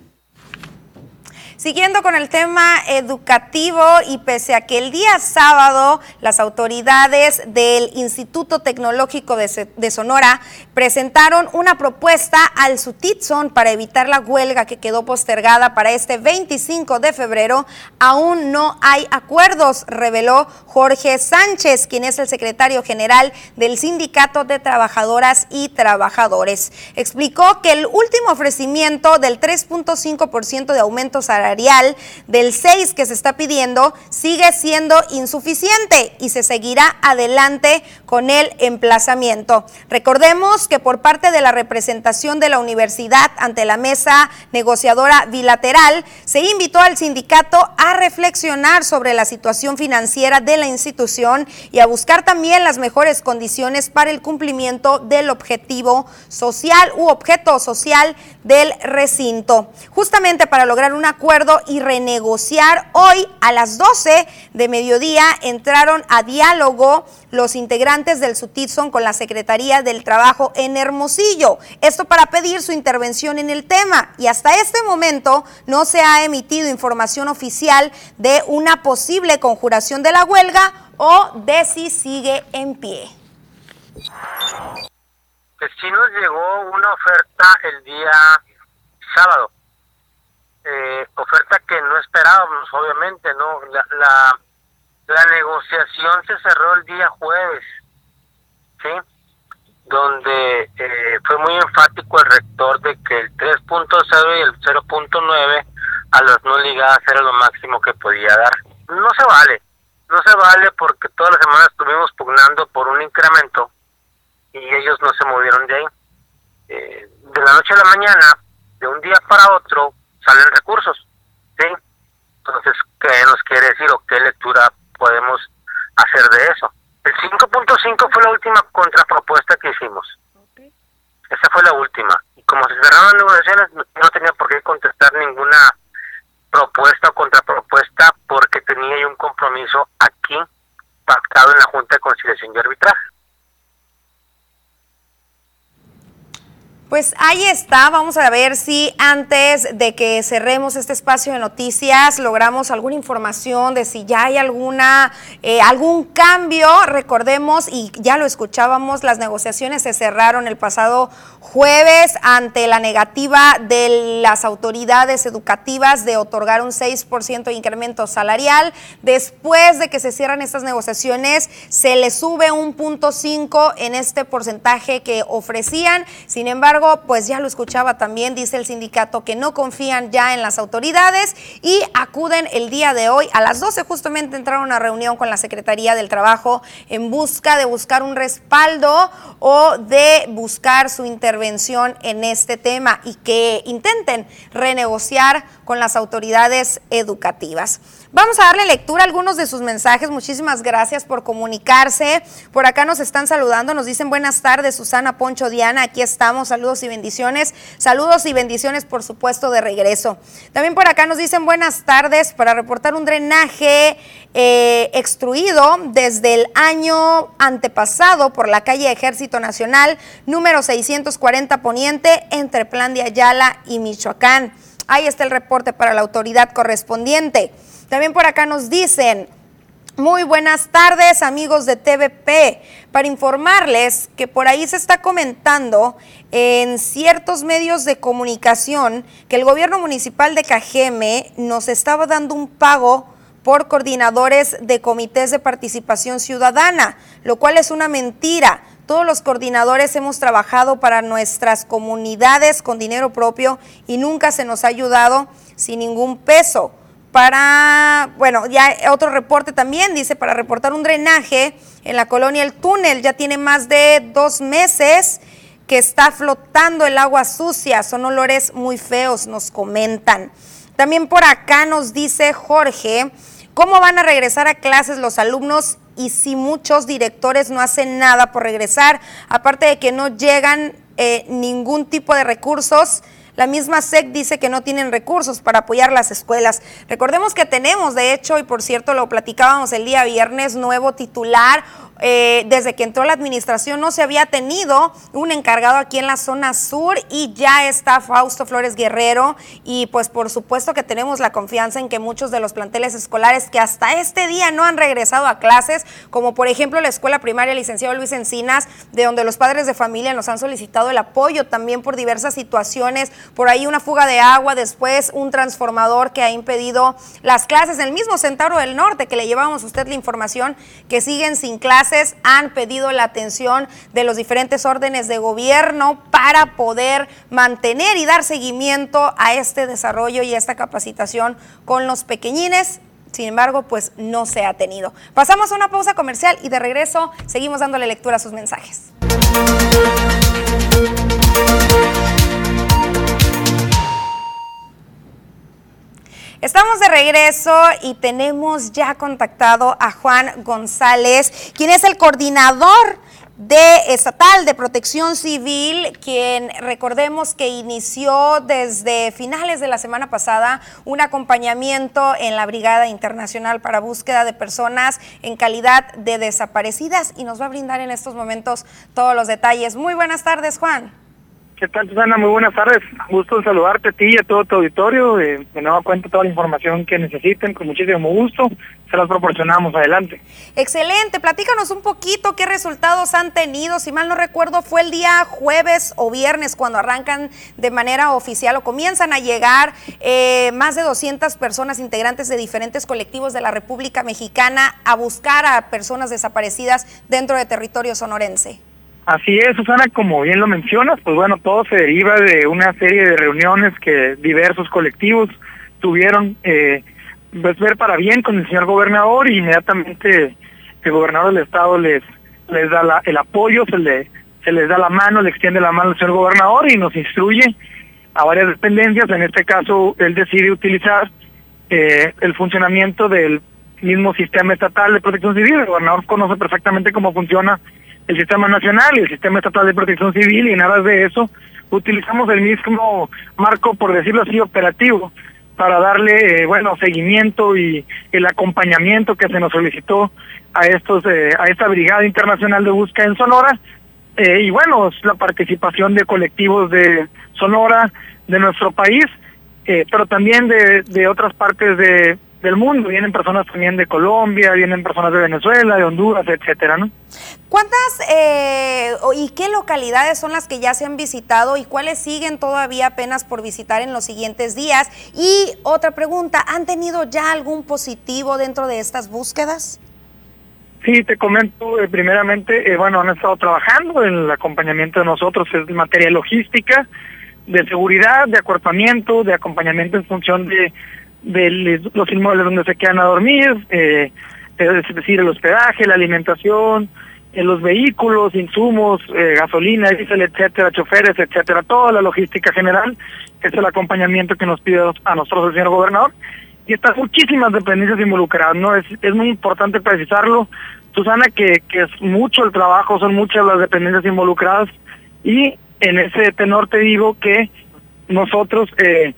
Siguiendo con el tema educativo y pese a que el día sábado las autoridades del Instituto Tecnológico de, Sonora presentaron una propuesta al Sutitson para evitar la huelga que quedó postergada para este 25 de febrero, aún no hay acuerdos, reveló Jorge Sánchez, quien es el secretario general del Sindicato de Trabajadoras y Trabajadores. Explicó que el último ofrecimiento del 3.5% de aumento salarial del 6 que se está pidiendo sigue siendo insuficiente y se seguirá adelante con el emplazamiento. Recordemos que por parte de la representación de la universidad ante la mesa negociadora bilateral, se invitó al sindicato a reflexionar sobre la situación financiera de la institución y a buscar también las mejores condiciones para el cumplimiento del objetivo social u objeto social del recinto. Justamente para lograr un acuerdo y renegociar. Hoy a las 12 de mediodía entraron a diálogo los integrantes del SUTITSON con la Secretaría del Trabajo en Hermosillo. Esto para pedir su intervención en el tema. Y hasta este momento no se ha emitido información oficial de una posible conjuración de la huelga o de si sigue en pie. Que si nos llegó una oferta el día sábado eh, oferta que no esperábamos, obviamente, ¿no? La, la, negociación se cerró el día jueves, ¿sí? Donde eh, fue muy enfático el rector de que el 3.0 y el 0.9 a los no ligadas era lo máximo que podía dar. No se vale, no se vale porque todas las semanas estuvimos pugnando por un incremento y ellos no se movieron de ahí. Eh, de la noche a la mañana, de un día para otro, salen recursos. ¿sí? Entonces, ¿qué nos quiere decir o qué lectura podemos hacer de eso? El 5.5 fue la última contrapropuesta que hicimos. Esa fue la última. Y como se cerraron negociaciones, no tenía por qué contestar ninguna propuesta o contrapropuesta porque tenía yo un compromiso aquí pactado en la Junta de Conciliación y Arbitraje. Pues ahí está, vamos a ver si antes de que cerremos este espacio de noticias logramos alguna información de si ya hay alguna eh, algún cambio. Recordemos y ya lo escuchábamos, las negociaciones se cerraron el pasado jueves ante la negativa de las autoridades educativas de otorgar un 6% de incremento salarial. Después de que se cierran estas negociaciones, se le sube un punto 5 en este porcentaje que ofrecían. Sin embargo, pues ya lo escuchaba también, dice el sindicato que no confían ya en las autoridades y acuden el día de hoy a las 12 justamente entraron a reunión con la Secretaría del Trabajo en busca de buscar un respaldo o de buscar su intervención intervención en este tema y que intenten renegociar con las autoridades educativas. Vamos a darle lectura a algunos de sus mensajes. Muchísimas gracias por comunicarse. Por acá nos están saludando, nos dicen buenas tardes, Susana Poncho Diana, aquí estamos, saludos y bendiciones. Saludos y bendiciones, por supuesto, de regreso. También por acá nos dicen buenas tardes para reportar un drenaje eh, extruido desde el año antepasado por la calle Ejército Nacional, número 640 Poniente, entre Plan de Ayala y Michoacán. Ahí está el reporte para la autoridad correspondiente. También por acá nos dicen, muy buenas tardes amigos de TVP, para informarles que por ahí se está comentando en ciertos medios de comunicación que el gobierno municipal de Cajeme nos estaba dando un pago por coordinadores de comités de participación ciudadana, lo cual es una mentira. Todos los coordinadores hemos trabajado para nuestras comunidades con dinero propio y nunca se nos ha ayudado sin ningún peso para, bueno, ya otro reporte también dice, para reportar un drenaje en la colonia El Túnel, ya tiene más de dos meses que está flotando el agua sucia, son olores muy feos, nos comentan. También por acá nos dice Jorge, ¿cómo van a regresar a clases los alumnos y si muchos directores no hacen nada por regresar, aparte de que no llegan eh, ningún tipo de recursos? La misma SEC dice que no tienen recursos para apoyar las escuelas. Recordemos que tenemos, de hecho, y por cierto lo platicábamos el día viernes, nuevo titular eh, desde que entró la administración no se había tenido un encargado aquí en la zona sur y ya está Fausto Flores Guerrero. Y pues por supuesto que tenemos la confianza en que muchos de los planteles escolares que hasta este día no han regresado a clases, como por ejemplo la escuela primaria licenciado Luis Encinas, de donde los padres de familia nos han solicitado el apoyo también por diversas situaciones, por ahí una fuga de agua, después un transformador que ha impedido las clases, el mismo Centauro del Norte que le llevamos a usted la información que siguen sin clases han pedido la atención de los diferentes órdenes de gobierno para poder mantener y dar seguimiento a este desarrollo y a esta capacitación con los pequeñines. Sin embargo, pues no se ha tenido. Pasamos a una pausa comercial y de regreso seguimos dándole lectura a sus mensajes. Estamos de regreso y tenemos ya contactado a Juan González, quien es el coordinador de estatal de protección civil, quien recordemos que inició desde finales de la semana pasada un acompañamiento en la Brigada Internacional para Búsqueda de Personas en calidad de desaparecidas y nos va a brindar en estos momentos todos los detalles. Muy buenas tardes, Juan. ¿Qué tal, Susana? Muy buenas tardes. Gusto saludarte a ti y a todo tu auditorio. Eh, de nuevo cuenta toda la información que necesiten, con muchísimo gusto. Se las proporcionamos adelante. Excelente. Platícanos un poquito qué resultados han tenido. Si mal no recuerdo, fue el día jueves o viernes cuando arrancan de manera oficial o comienzan a llegar eh, más de 200 personas integrantes de diferentes colectivos de la República Mexicana a buscar a personas desaparecidas dentro de territorio sonorense. Así es, Susana, como bien lo mencionas, pues bueno, todo se deriva de una serie de reuniones que diversos colectivos tuvieron eh, pues ver para bien con el señor gobernador y inmediatamente el gobernador del estado les les da el apoyo, se le se les da la mano, le extiende la mano al señor gobernador y nos instruye a varias dependencias, en este caso él decide utilizar eh, el funcionamiento del mismo sistema estatal de protección civil, el gobernador conoce perfectamente cómo funciona el sistema nacional y el sistema estatal de protección civil y nada de eso utilizamos el mismo marco, por decirlo así, operativo para darle, eh, bueno, seguimiento y el acompañamiento que se nos solicitó a estos, eh, a esta brigada internacional de búsqueda en Sonora. Eh, y bueno, la participación de colectivos de Sonora, de nuestro país, pero también de, de otras partes de, del mundo. Vienen personas también de Colombia, vienen personas de Venezuela, de Honduras, etcétera, ¿no? ¿Cuántas eh, y qué localidades son las que ya se han visitado y cuáles siguen todavía apenas por visitar en los siguientes días? Y otra pregunta, ¿han tenido ya algún positivo dentro de estas búsquedas? Sí, te comento, eh, primeramente, eh, bueno, han estado trabajando en el acompañamiento de nosotros, es materia logística, de seguridad, de acuerpamiento, de acompañamiento en función de de los inmuebles donde se quedan a dormir, eh, es decir, el hospedaje, la alimentación, en los vehículos, insumos, eh, gasolina, diésel, etcétera, choferes, etcétera, toda la logística general, es el acompañamiento que nos pide a nosotros el señor gobernador. Y están muchísimas dependencias involucradas, ¿no? Es, es muy importante precisarlo, Susana, que, que es mucho el trabajo, son muchas las dependencias involucradas y en ese tenor te digo que nosotros eh,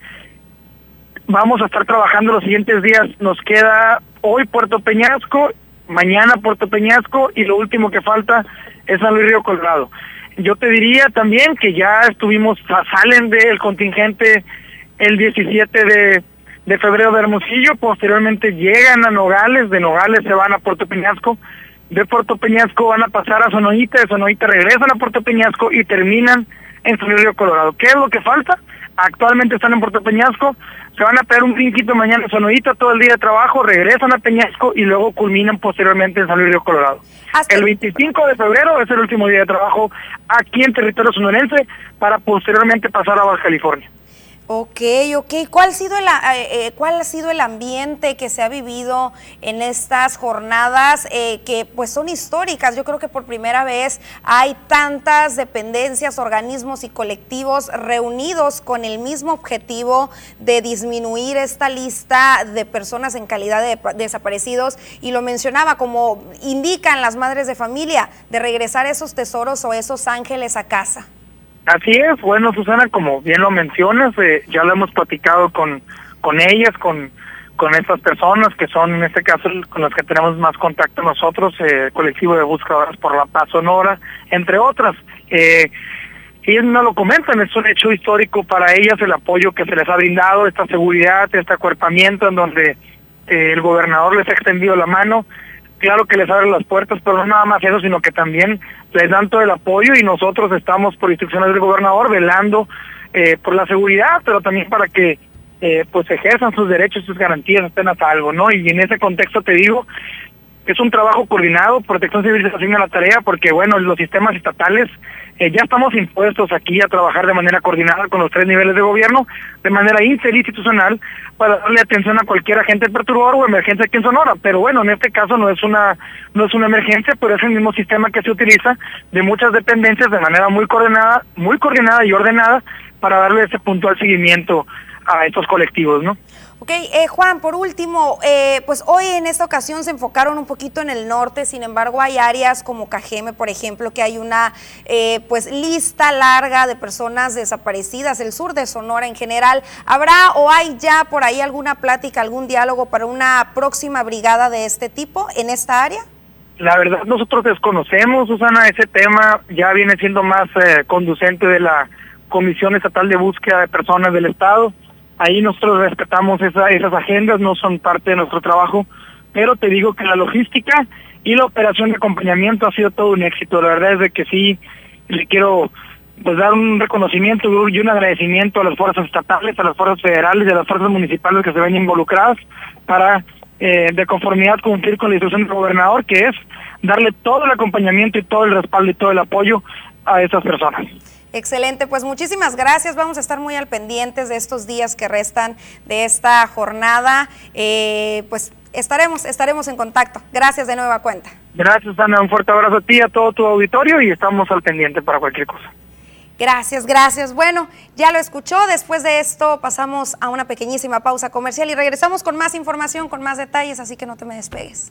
vamos a estar trabajando los siguientes días. Nos queda hoy Puerto Peñasco, mañana Puerto Peñasco y lo último que falta es San Luis Río Colorado. Yo te diría también que ya estuvimos, salen del contingente el 17 de, de febrero de Hermosillo, posteriormente llegan a Nogales, de Nogales se van a Puerto Peñasco, de Puerto Peñasco van a pasar a Sonoita, de Sonoita regresan a Puerto Peñasco y terminan en San Luis Río Colorado. ¿Qué es lo que falta? Actualmente están en Puerto Peñasco, se van a pegar un brinquito mañana en Sonodita todo el día de trabajo, regresan a Peñasco y luego culminan posteriormente en San Luis Río Colorado. El 25 de febrero es el último día de trabajo aquí en territorio sonorense para posteriormente pasar a Baja California. Ok, ok. ¿Cuál ha, sido el, eh, eh, ¿Cuál ha sido el ambiente que se ha vivido en estas jornadas eh, que pues son históricas? Yo creo que por primera vez hay tantas dependencias, organismos y colectivos reunidos con el mismo objetivo de disminuir esta lista de personas en calidad de desaparecidos. Y lo mencionaba como indican las madres de familia, de regresar esos tesoros o esos ángeles a casa. Así es, bueno Susana, como bien lo mencionas, eh, ya lo hemos platicado con, con ellas, con, con estas personas que son en este caso con las que tenemos más contacto nosotros, eh, colectivo de buscadoras por la paz sonora, entre otras. Eh, ellas no lo comentan, es un hecho histórico para ellas el apoyo que se les ha brindado, esta seguridad, este acuerpamiento en donde eh, el gobernador les ha extendido la mano claro que les abren las puertas, pero no nada más eso, sino que también les dan todo el apoyo y nosotros estamos por instrucciones del gobernador velando eh, por la seguridad, pero también para que eh, pues ejerzan sus derechos, sus garantías, estén a salvo, ¿no? Y en ese contexto te digo, es un trabajo coordinado, Protección Civil se asigna la tarea porque, bueno, los sistemas estatales eh, ya estamos impuestos aquí a trabajar de manera coordinada con los tres niveles de gobierno, de manera interinstitucional, para darle atención a cualquier agente perturbador o emergencia aquí en Sonora. Pero bueno, en este caso no es una no es una emergencia, pero es el mismo sistema que se utiliza de muchas dependencias de manera muy coordinada, muy coordinada y ordenada para darle ese puntual seguimiento a estos colectivos, ¿no? Ok, eh, Juan, por último, eh, pues hoy en esta ocasión se enfocaron un poquito en el norte, sin embargo hay áreas como Cajeme, por ejemplo, que hay una eh, pues lista larga de personas desaparecidas, el sur de Sonora en general. ¿Habrá o hay ya por ahí alguna plática, algún diálogo para una próxima brigada de este tipo en esta área? La verdad nosotros desconocemos, Susana, ese tema ya viene siendo más conducente de la Comisión Estatal de Búsqueda de Personas del Estado Ahí nosotros respetamos esas agendas, no son parte de nuestro trabajo, pero te digo que la logística y la operación de acompañamiento ha sido todo un éxito. La verdad es de que sí, le quiero pues dar un reconocimiento y un agradecimiento a las fuerzas estatales, a las fuerzas federales y a las fuerzas municipales que se ven involucradas para, eh, de conformidad, cumplir con la instrucción del gobernador, que es darle todo el acompañamiento y todo el respaldo y todo el apoyo a esas personas. Excelente, pues muchísimas gracias. Vamos a estar muy al pendientes de estos días que restan de esta jornada. Eh, pues estaremos, estaremos en contacto. Gracias de nueva cuenta. Gracias, Ana. Un fuerte abrazo a ti, a todo tu auditorio y estamos al pendiente para cualquier cosa. Gracias, gracias. Bueno, ya lo escuchó. Después de esto pasamos a una pequeñísima pausa comercial y regresamos con más información, con más detalles, así que no te me despegues.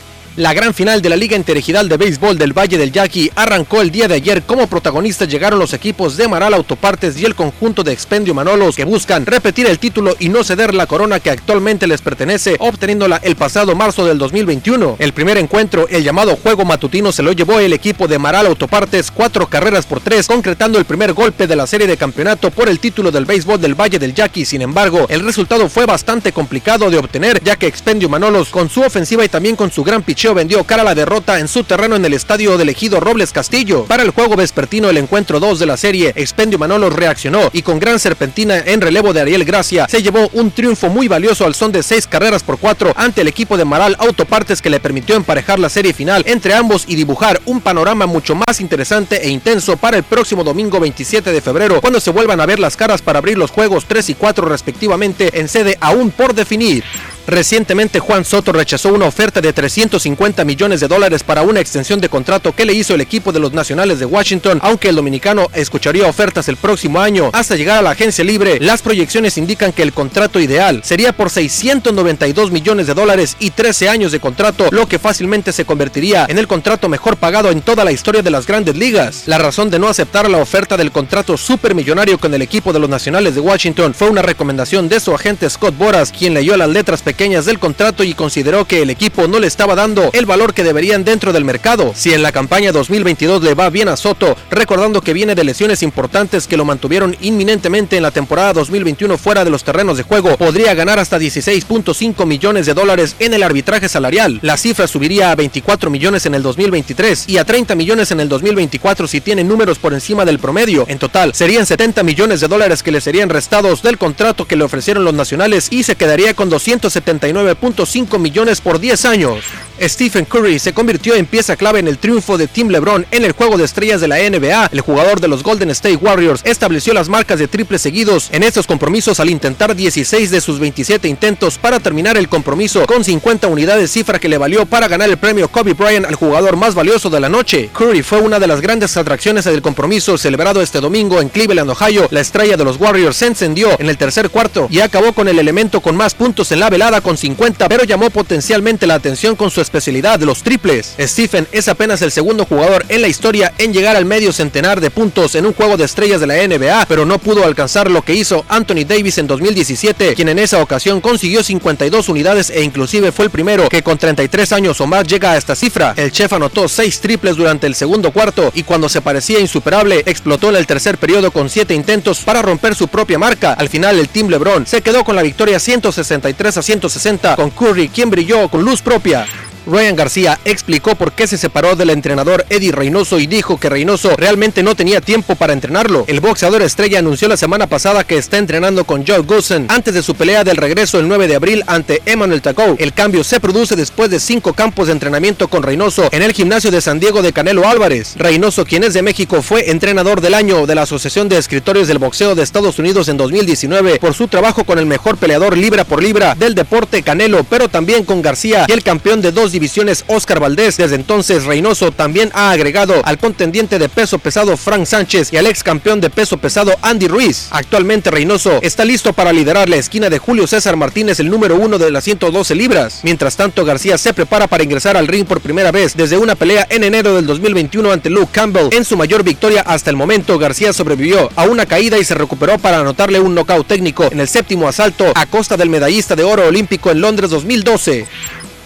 La gran final de la Liga Interregional de Béisbol del Valle del Yaqui arrancó el día de ayer. Como protagonistas llegaron los equipos de Maral Autopartes y el conjunto de Expendio Manolos que buscan repetir el título y no ceder la corona que actualmente les pertenece, obteniéndola el pasado marzo del 2021. El primer encuentro, el llamado juego matutino, se lo llevó el equipo de Maral Autopartes cuatro carreras por tres, concretando el primer golpe de la serie de campeonato por el título del béisbol del Valle del Yaqui. Sin embargo, el resultado fue bastante complicado de obtener, ya que Expendio Manolos, con su ofensiva y también con su gran vendió cara a la derrota en su terreno en el estadio del ejido Robles Castillo. Para el juego vespertino, el encuentro 2 de la serie, Expendio Manolo reaccionó y con gran serpentina en relevo de Ariel Gracia, se llevó un triunfo muy valioso al son de 6 carreras por 4 ante el equipo de Maral Autopartes que le permitió emparejar la serie final entre ambos y dibujar un panorama mucho más interesante e intenso para el próximo domingo 27 de febrero, cuando se vuelvan a ver las caras para abrir los juegos 3 y 4 respectivamente en sede aún por definir. Recientemente Juan Soto rechazó una oferta de 350 millones de dólares para una extensión de contrato que le hizo el equipo de los Nacionales de Washington, aunque el dominicano escucharía ofertas el próximo año hasta llegar a la agencia libre. Las proyecciones indican que el contrato ideal sería por 692 millones de dólares y 13 años de contrato, lo que fácilmente se convertiría en el contrato mejor pagado en toda la historia de las grandes ligas. La razón de no aceptar la oferta del contrato supermillonario con el equipo de los Nacionales de Washington fue una recomendación de su agente Scott Boras, quien leyó las letras pequeñas del contrato y consideró que el equipo no le estaba dando el valor que deberían dentro del mercado. Si en la campaña 2022 le va bien a Soto, recordando que viene de lesiones importantes que lo mantuvieron inminentemente en la temporada 2021 fuera de los terrenos de juego, podría ganar hasta 16.5 millones de dólares en el arbitraje salarial. La cifra subiría a 24 millones en el 2023 y a 30 millones en el 2024 si tiene números por encima del promedio. En total, serían 70 millones de dólares que le serían restados del contrato que le ofrecieron los nacionales y se quedaría con 279.5 millones por 10 años. Stephen Curry se convirtió en pieza clave en el triunfo de Team LeBron en el juego de estrellas de la NBA. El jugador de los Golden State Warriors estableció las marcas de triples seguidos en estos compromisos al intentar 16 de sus 27 intentos para terminar el compromiso con 50 unidades, cifra que le valió para ganar el premio Kobe Bryant al jugador más valioso de la noche. Curry fue una de las grandes atracciones del compromiso celebrado este domingo en Cleveland, Ohio. La estrella de los Warriors se encendió en el tercer cuarto y acabó con el elemento con más puntos en la velada con 50, pero llamó potencialmente la atención con su especialidad los triples. Stephen es apenas el segundo jugador en la historia en llegar al medio centenar de puntos en un juego de estrellas de la NBA, pero no pudo alcanzar lo que hizo Anthony Davis en 2017, quien en esa ocasión consiguió 52 unidades e inclusive fue el primero que con 33 años o más llega a esta cifra. El chef anotó 6 triples durante el segundo cuarto y cuando se parecía insuperable, explotó en el tercer periodo con 7 intentos para romper su propia marca. Al final el Team LeBron se quedó con la victoria 163 a 160 con Curry, quien brilló con luz propia. Ryan García explicó por qué se separó del entrenador Eddie Reynoso y dijo que Reynoso realmente no tenía tiempo para entrenarlo. El boxeador estrella anunció la semana pasada que está entrenando con Joe Goosen antes de su pelea del regreso el 9 de abril ante Emmanuel Tacou. El cambio se produce después de cinco campos de entrenamiento con Reynoso en el gimnasio de San Diego de Canelo Álvarez. Reynoso, quien es de México, fue entrenador del año de la Asociación de Escritores del Boxeo de Estados Unidos en 2019 por su trabajo con el mejor peleador libra por libra del deporte Canelo, pero también con García y el campeón de dos divisiones Oscar Valdés. Desde entonces Reynoso también ha agregado al contendiente de peso pesado Frank Sánchez y al ex campeón de peso pesado Andy Ruiz. Actualmente Reynoso está listo para liderar la esquina de Julio César Martínez, el número uno de las 112 libras. Mientras tanto García se prepara para ingresar al ring por primera vez desde una pelea en enero del 2021 ante Luke Campbell. En su mayor victoria hasta el momento García sobrevivió a una caída y se recuperó para anotarle un knockout técnico en el séptimo asalto a costa del medallista de oro olímpico en Londres 2012.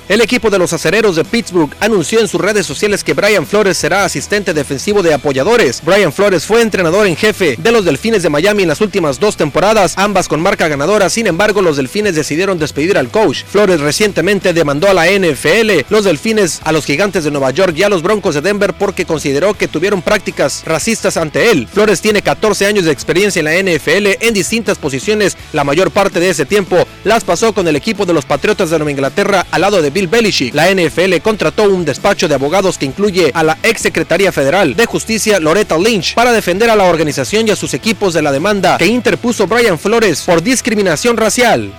El equipo de los acereros de Pittsburgh anunció en sus redes sociales que Brian Flores será asistente defensivo de apoyadores. Brian Flores fue entrenador en jefe de los Delfines de Miami en las últimas dos temporadas, ambas con marca ganadora. Sin embargo, los Delfines decidieron despedir al coach. Flores recientemente demandó a la NFL, los Delfines, a los Gigantes de Nueva York y a los Broncos de Denver porque consideró que tuvieron prácticas racistas ante él. Flores tiene 14 años de experiencia en la NFL en distintas posiciones. La mayor parte de ese tiempo las pasó con el equipo de los Patriotas de Nueva Inglaterra al lado de Bill Belichick. La NFL contrató un despacho de abogados que incluye a la ex secretaria federal de justicia Loretta Lynch para defender a la organización y a sus equipos de la demanda que interpuso Brian Flores por discriminación racial.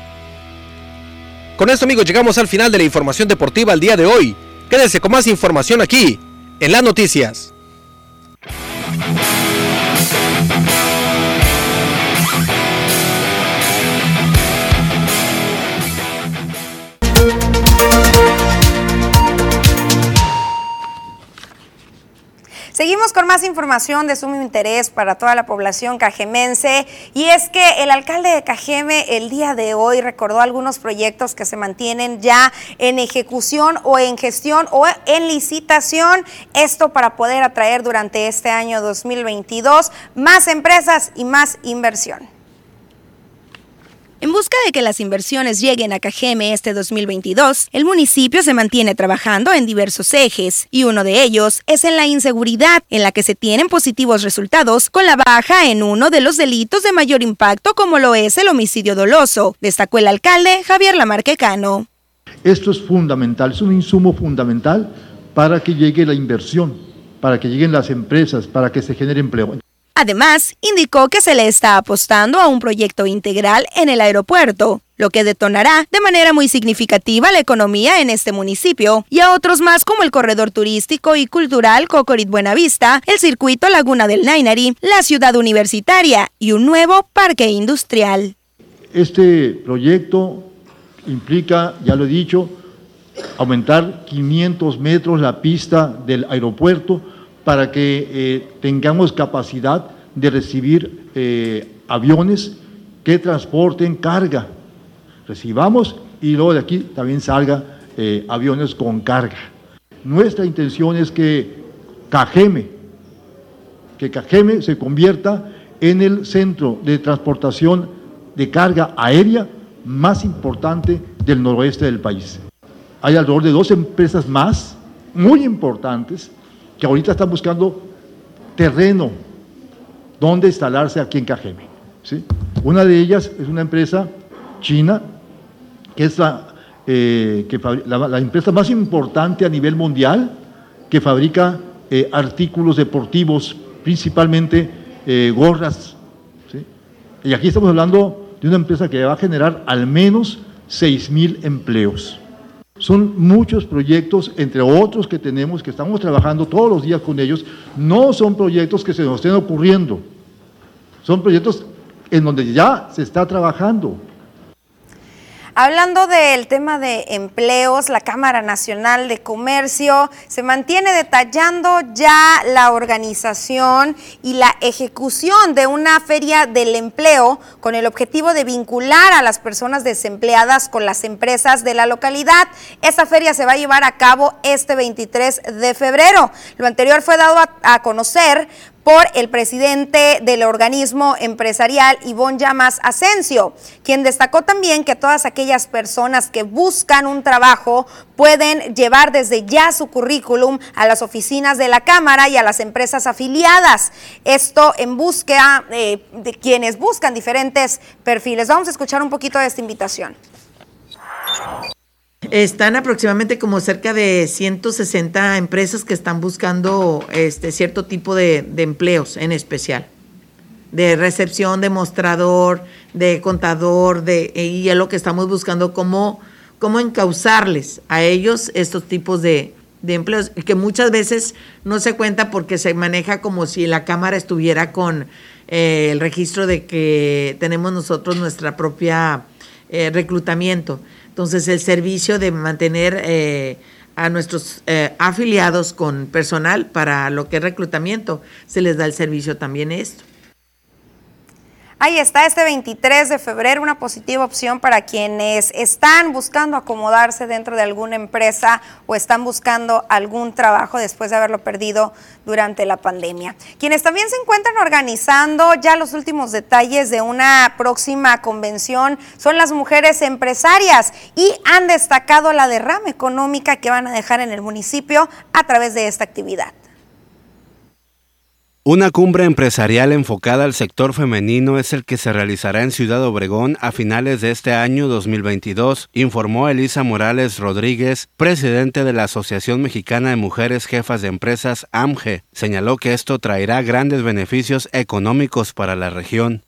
Con esto amigos llegamos al final de la información deportiva el día de hoy. Quédese con más información aquí, en las noticias. Seguimos con más información de sumo interés para toda la población cajemense y es que el alcalde de Cajeme el día de hoy recordó algunos proyectos que se mantienen ya en ejecución o en gestión o en licitación, esto para poder atraer durante este año 2022 más empresas y más inversión. En busca de que las inversiones lleguen a Cajeme este 2022, el municipio se mantiene trabajando en diversos ejes y uno de ellos es en la inseguridad, en la que se tienen positivos resultados con la baja en uno de los delitos de mayor impacto como lo es el homicidio doloso, destacó el alcalde Javier Lamarque Cano. Esto es fundamental, es un insumo fundamental para que llegue la inversión, para que lleguen las empresas, para que se genere empleo. Además, indicó que se le está apostando a un proyecto integral en el aeropuerto, lo que detonará de manera muy significativa la economía en este municipio y a otros más como el corredor turístico y cultural Cocorit Buenavista, el circuito Laguna del Nainari, la ciudad universitaria y un nuevo parque industrial. Este proyecto implica, ya lo he dicho, aumentar 500 metros la pista del aeropuerto para que eh, tengamos capacidad de recibir eh, aviones que transporten carga. Recibamos y luego de aquí también salga eh, aviones con carga. Nuestra intención es que Cajeme, que Cajeme se convierta en el centro de transportación de carga aérea más importante del noroeste del país. Hay alrededor de dos empresas más muy importantes que ahorita están buscando terreno donde instalarse aquí en Cajeme. ¿sí? Una de ellas es una empresa china, que es la, eh, que la, empresa más importante a nivel mundial, que fabrica eh, artículos deportivos, principalmente eh, gorras. ¿sí? Y aquí estamos hablando de una empresa que va a generar al menos 6 mil empleos. Son muchos proyectos, entre otros que tenemos, que estamos trabajando todos los días con ellos. No son proyectos que se nos estén ocurriendo. Son proyectos en donde ya se está trabajando. Hablando del tema de empleos, la Cámara Nacional de Comercio se mantiene detallando ya la organización y la ejecución de una feria del empleo con el objetivo de vincular a las personas desempleadas con las empresas de la localidad. Esta feria se va a llevar a cabo este 23 de febrero. Lo anterior fue dado a, conocer por el presidente del organismo empresarial, Ivonne Llamas Asensio, quien destacó también que todas aquellas personas que buscan un trabajo pueden llevar desde ya su currículum a las oficinas de la Cámara y a las empresas afiliadas. Esto en búsqueda eh, de quienes buscan diferentes perfiles. Vamos a escuchar un poquito de esta invitación. Están aproximadamente como cerca de 160 empresas que están buscando este cierto tipo de, empleos en especial. De recepción, de mostrador, de contador, de, y es lo que estamos buscando, cómo, encauzarles a ellos estos tipos de, de empleos, que muchas veces no se cuenta porque se maneja como si la Cámara estuviera con eh, el registro de que tenemos nosotros nuestra propia eh, reclutamiento. Entonces, el servicio de mantener eh, a nuestros eh, afiliados con personal para lo que es reclutamiento, se les da el servicio también esto. Ahí está, este 23 de febrero, una positiva opción para quienes están buscando acomodarse dentro de alguna empresa o están buscando algún trabajo después de haberlo perdido durante la pandemia. Quienes también se encuentran organizando ya los últimos detalles de una próxima convención son las mujeres empresarias y han destacado la derrama económica que van a dejar en el municipio a través de esta actividad. Una cumbre empresarial enfocada al sector femenino es el que se realizará en Ciudad Obregón a finales de este año 2022, informó Elisa Morales Rodríguez, presidente de la Asociación Mexicana de Mujeres Jefas de Empresas AMGE. Señaló que esto traerá grandes beneficios económicos para la región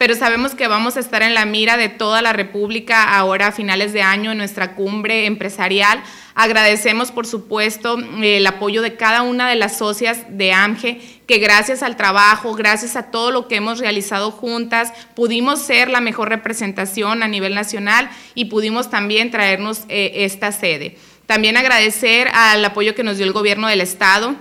pero sabemos que vamos a estar en la mira de toda la República ahora a finales de año en nuestra cumbre empresarial. Agradecemos, por supuesto, el apoyo de cada una de las socias de AMGE, que gracias al trabajo, gracias a todo lo que hemos realizado juntas, pudimos ser la mejor representación a nivel nacional y pudimos también traernos eh, esta sede. También agradecer al apoyo que nos dio el gobierno del Estado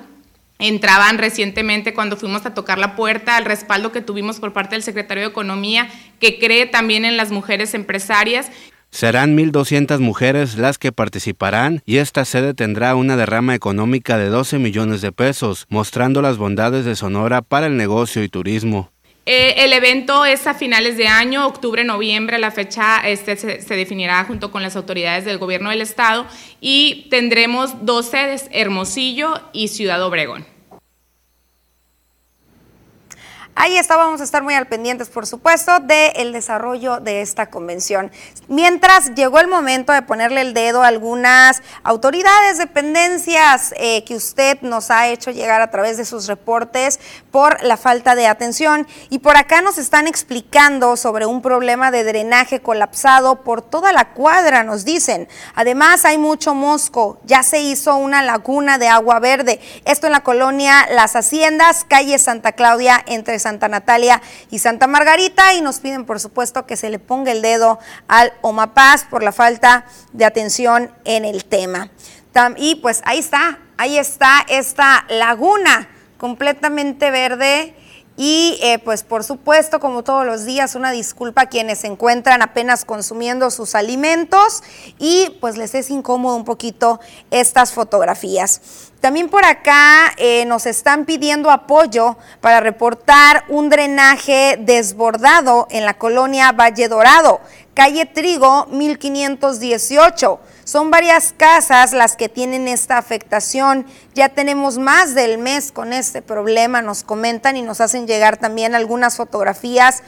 entraban recientemente cuando fuimos a tocar la puerta, al respaldo que tuvimos por parte del secretario de Economía, que cree también en las mujeres empresarias. Serán 1.200 mujeres las que participarán y esta sede tendrá una derrama económica de 12 millones de pesos, mostrando las bondades de Sonora para el negocio y turismo. Eh, el evento es a finales de año, octubre, noviembre, la fecha este, se, definirá junto con las autoridades del gobierno del estado y tendremos dos sedes, Hermosillo y Ciudad Obregón. Ahí está, vamos a estar muy al pendientes, por supuesto, del desarrollo de esta convención. Mientras llegó el momento de ponerle el dedo a algunas autoridades, dependencias eh, que usted nos ha hecho llegar a través de sus reportes por la falta de atención. Y por acá nos están explicando sobre un problema de drenaje colapsado por toda la cuadra, nos dicen. Además, hay mucho mosco. Ya se hizo una laguna de agua verde. Esto en la colonia Las Haciendas, calle Santa Claudia, entre Santa Natalia y Santa Margarita y nos piden por supuesto que se le ponga el dedo al Omapaz por la falta de atención en el tema. Y pues ahí está, ahí está esta laguna completamente verde y eh, pues por supuesto, como todos los días, una disculpa a quienes se encuentran apenas consumiendo sus alimentos y pues les es incómodo un poquito estas fotografías. También por acá eh, nos están pidiendo apoyo para reportar un drenaje desbordado en la colonia Valle Dorado, calle Trigo 1518. Son varias casas las que tienen esta afectación. Ya tenemos más del mes con este problema, nos comentan y nos hacen llegar también algunas fotografías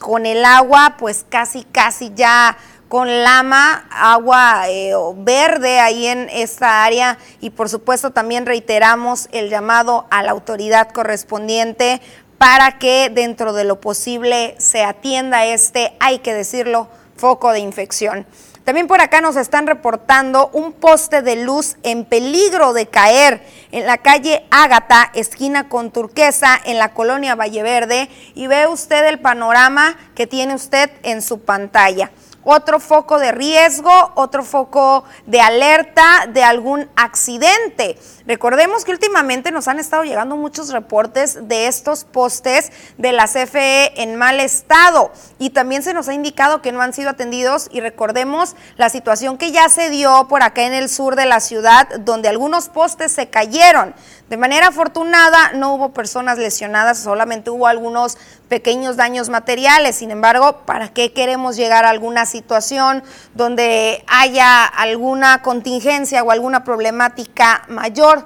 con el agua, pues casi, casi ya con lama, agua eh, verde ahí en esta área y por supuesto también reiteramos el llamado a la autoridad correspondiente para que dentro de lo posible se atienda este, hay que decirlo, foco de infección. También por acá nos están reportando un poste de luz en peligro de caer en la calle Ágata, esquina con Turquesa, en la colonia Valleverde. Y ve usted el panorama que tiene usted en su pantalla otro foco de riesgo, otro foco de alerta de algún accidente. Recordemos que últimamente nos han estado llegando muchos reportes de estos postes de la CFE en mal estado y también se nos ha indicado que no han sido atendidos y recordemos la situación que ya se dio por acá en el sur de la ciudad donde algunos postes se cayeron. De manera afortunada no hubo personas lesionadas, solamente hubo algunos pequeños daños materiales. Sin embargo, ¿para qué queremos llegar a alguna situación donde haya alguna contingencia o alguna problemática mayor?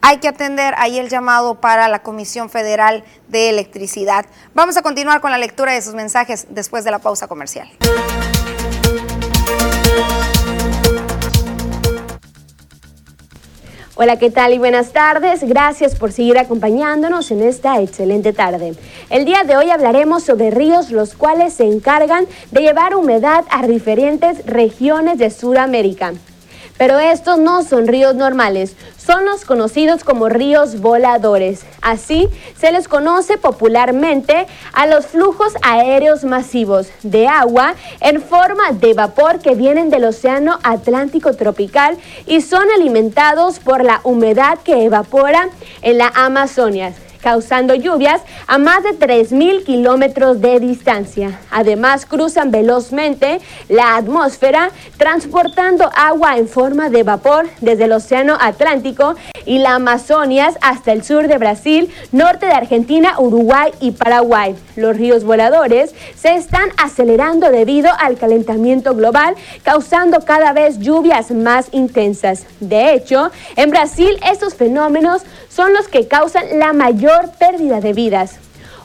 Hay que atender ahí el llamado para la Comisión Federal de Electricidad. Vamos a continuar con la lectura de sus mensajes después de la pausa comercial. Hola, ¿qué tal y buenas tardes? Gracias por seguir acompañándonos en esta excelente tarde. El día de hoy hablaremos sobre ríos los cuales se encargan de llevar humedad a diferentes regiones de Sudamérica. Pero estos no son ríos normales, son los conocidos como ríos voladores. Así se les conoce popularmente a los flujos aéreos masivos de agua en forma de vapor que vienen del Océano Atlántico tropical y son alimentados por la humedad que evapora en la Amazonia causando lluvias a más de 3.000 kilómetros de distancia. Además, cruzan velozmente la atmósfera, transportando agua en forma de vapor desde el Océano Atlántico y la Amazonia hasta el sur de Brasil, norte de Argentina, Uruguay y Paraguay. Los ríos voladores se están acelerando debido al calentamiento global, causando cada vez lluvias más intensas. De hecho, en Brasil estos fenómenos son los que causan la mayor pérdida de vidas.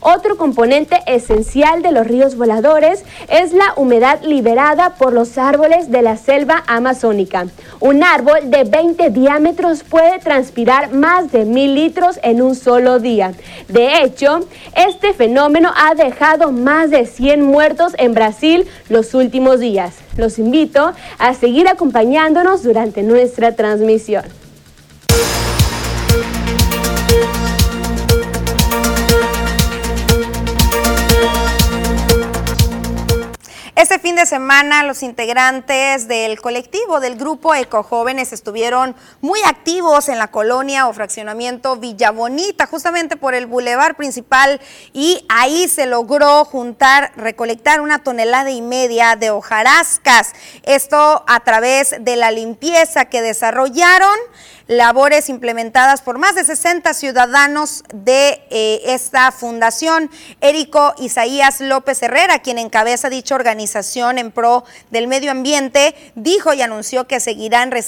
Otro componente esencial de los ríos voladores es la humedad liberada por los árboles de la selva amazónica. Un árbol de 20 diámetros puede transpirar más de mil litros en un solo día. De hecho, este fenómeno ha dejado más de 100 muertos en Brasil los últimos días. Los invito a seguir acompañándonos durante nuestra transmisión. Este fin de semana los integrantes del colectivo del grupo Ecojóvenes estuvieron muy activos en la colonia o fraccionamiento Villa Bonita, justamente por el bulevar principal y ahí se logró juntar, recolectar una tonelada y media de hojarascas. Esto a través de la limpieza que desarrollaron labores implementadas por más de 60 ciudadanos de eh, esta fundación. Érico Isaías López Herrera, quien encabeza dicha organización en pro del medio ambiente, dijo y anunció que seguirán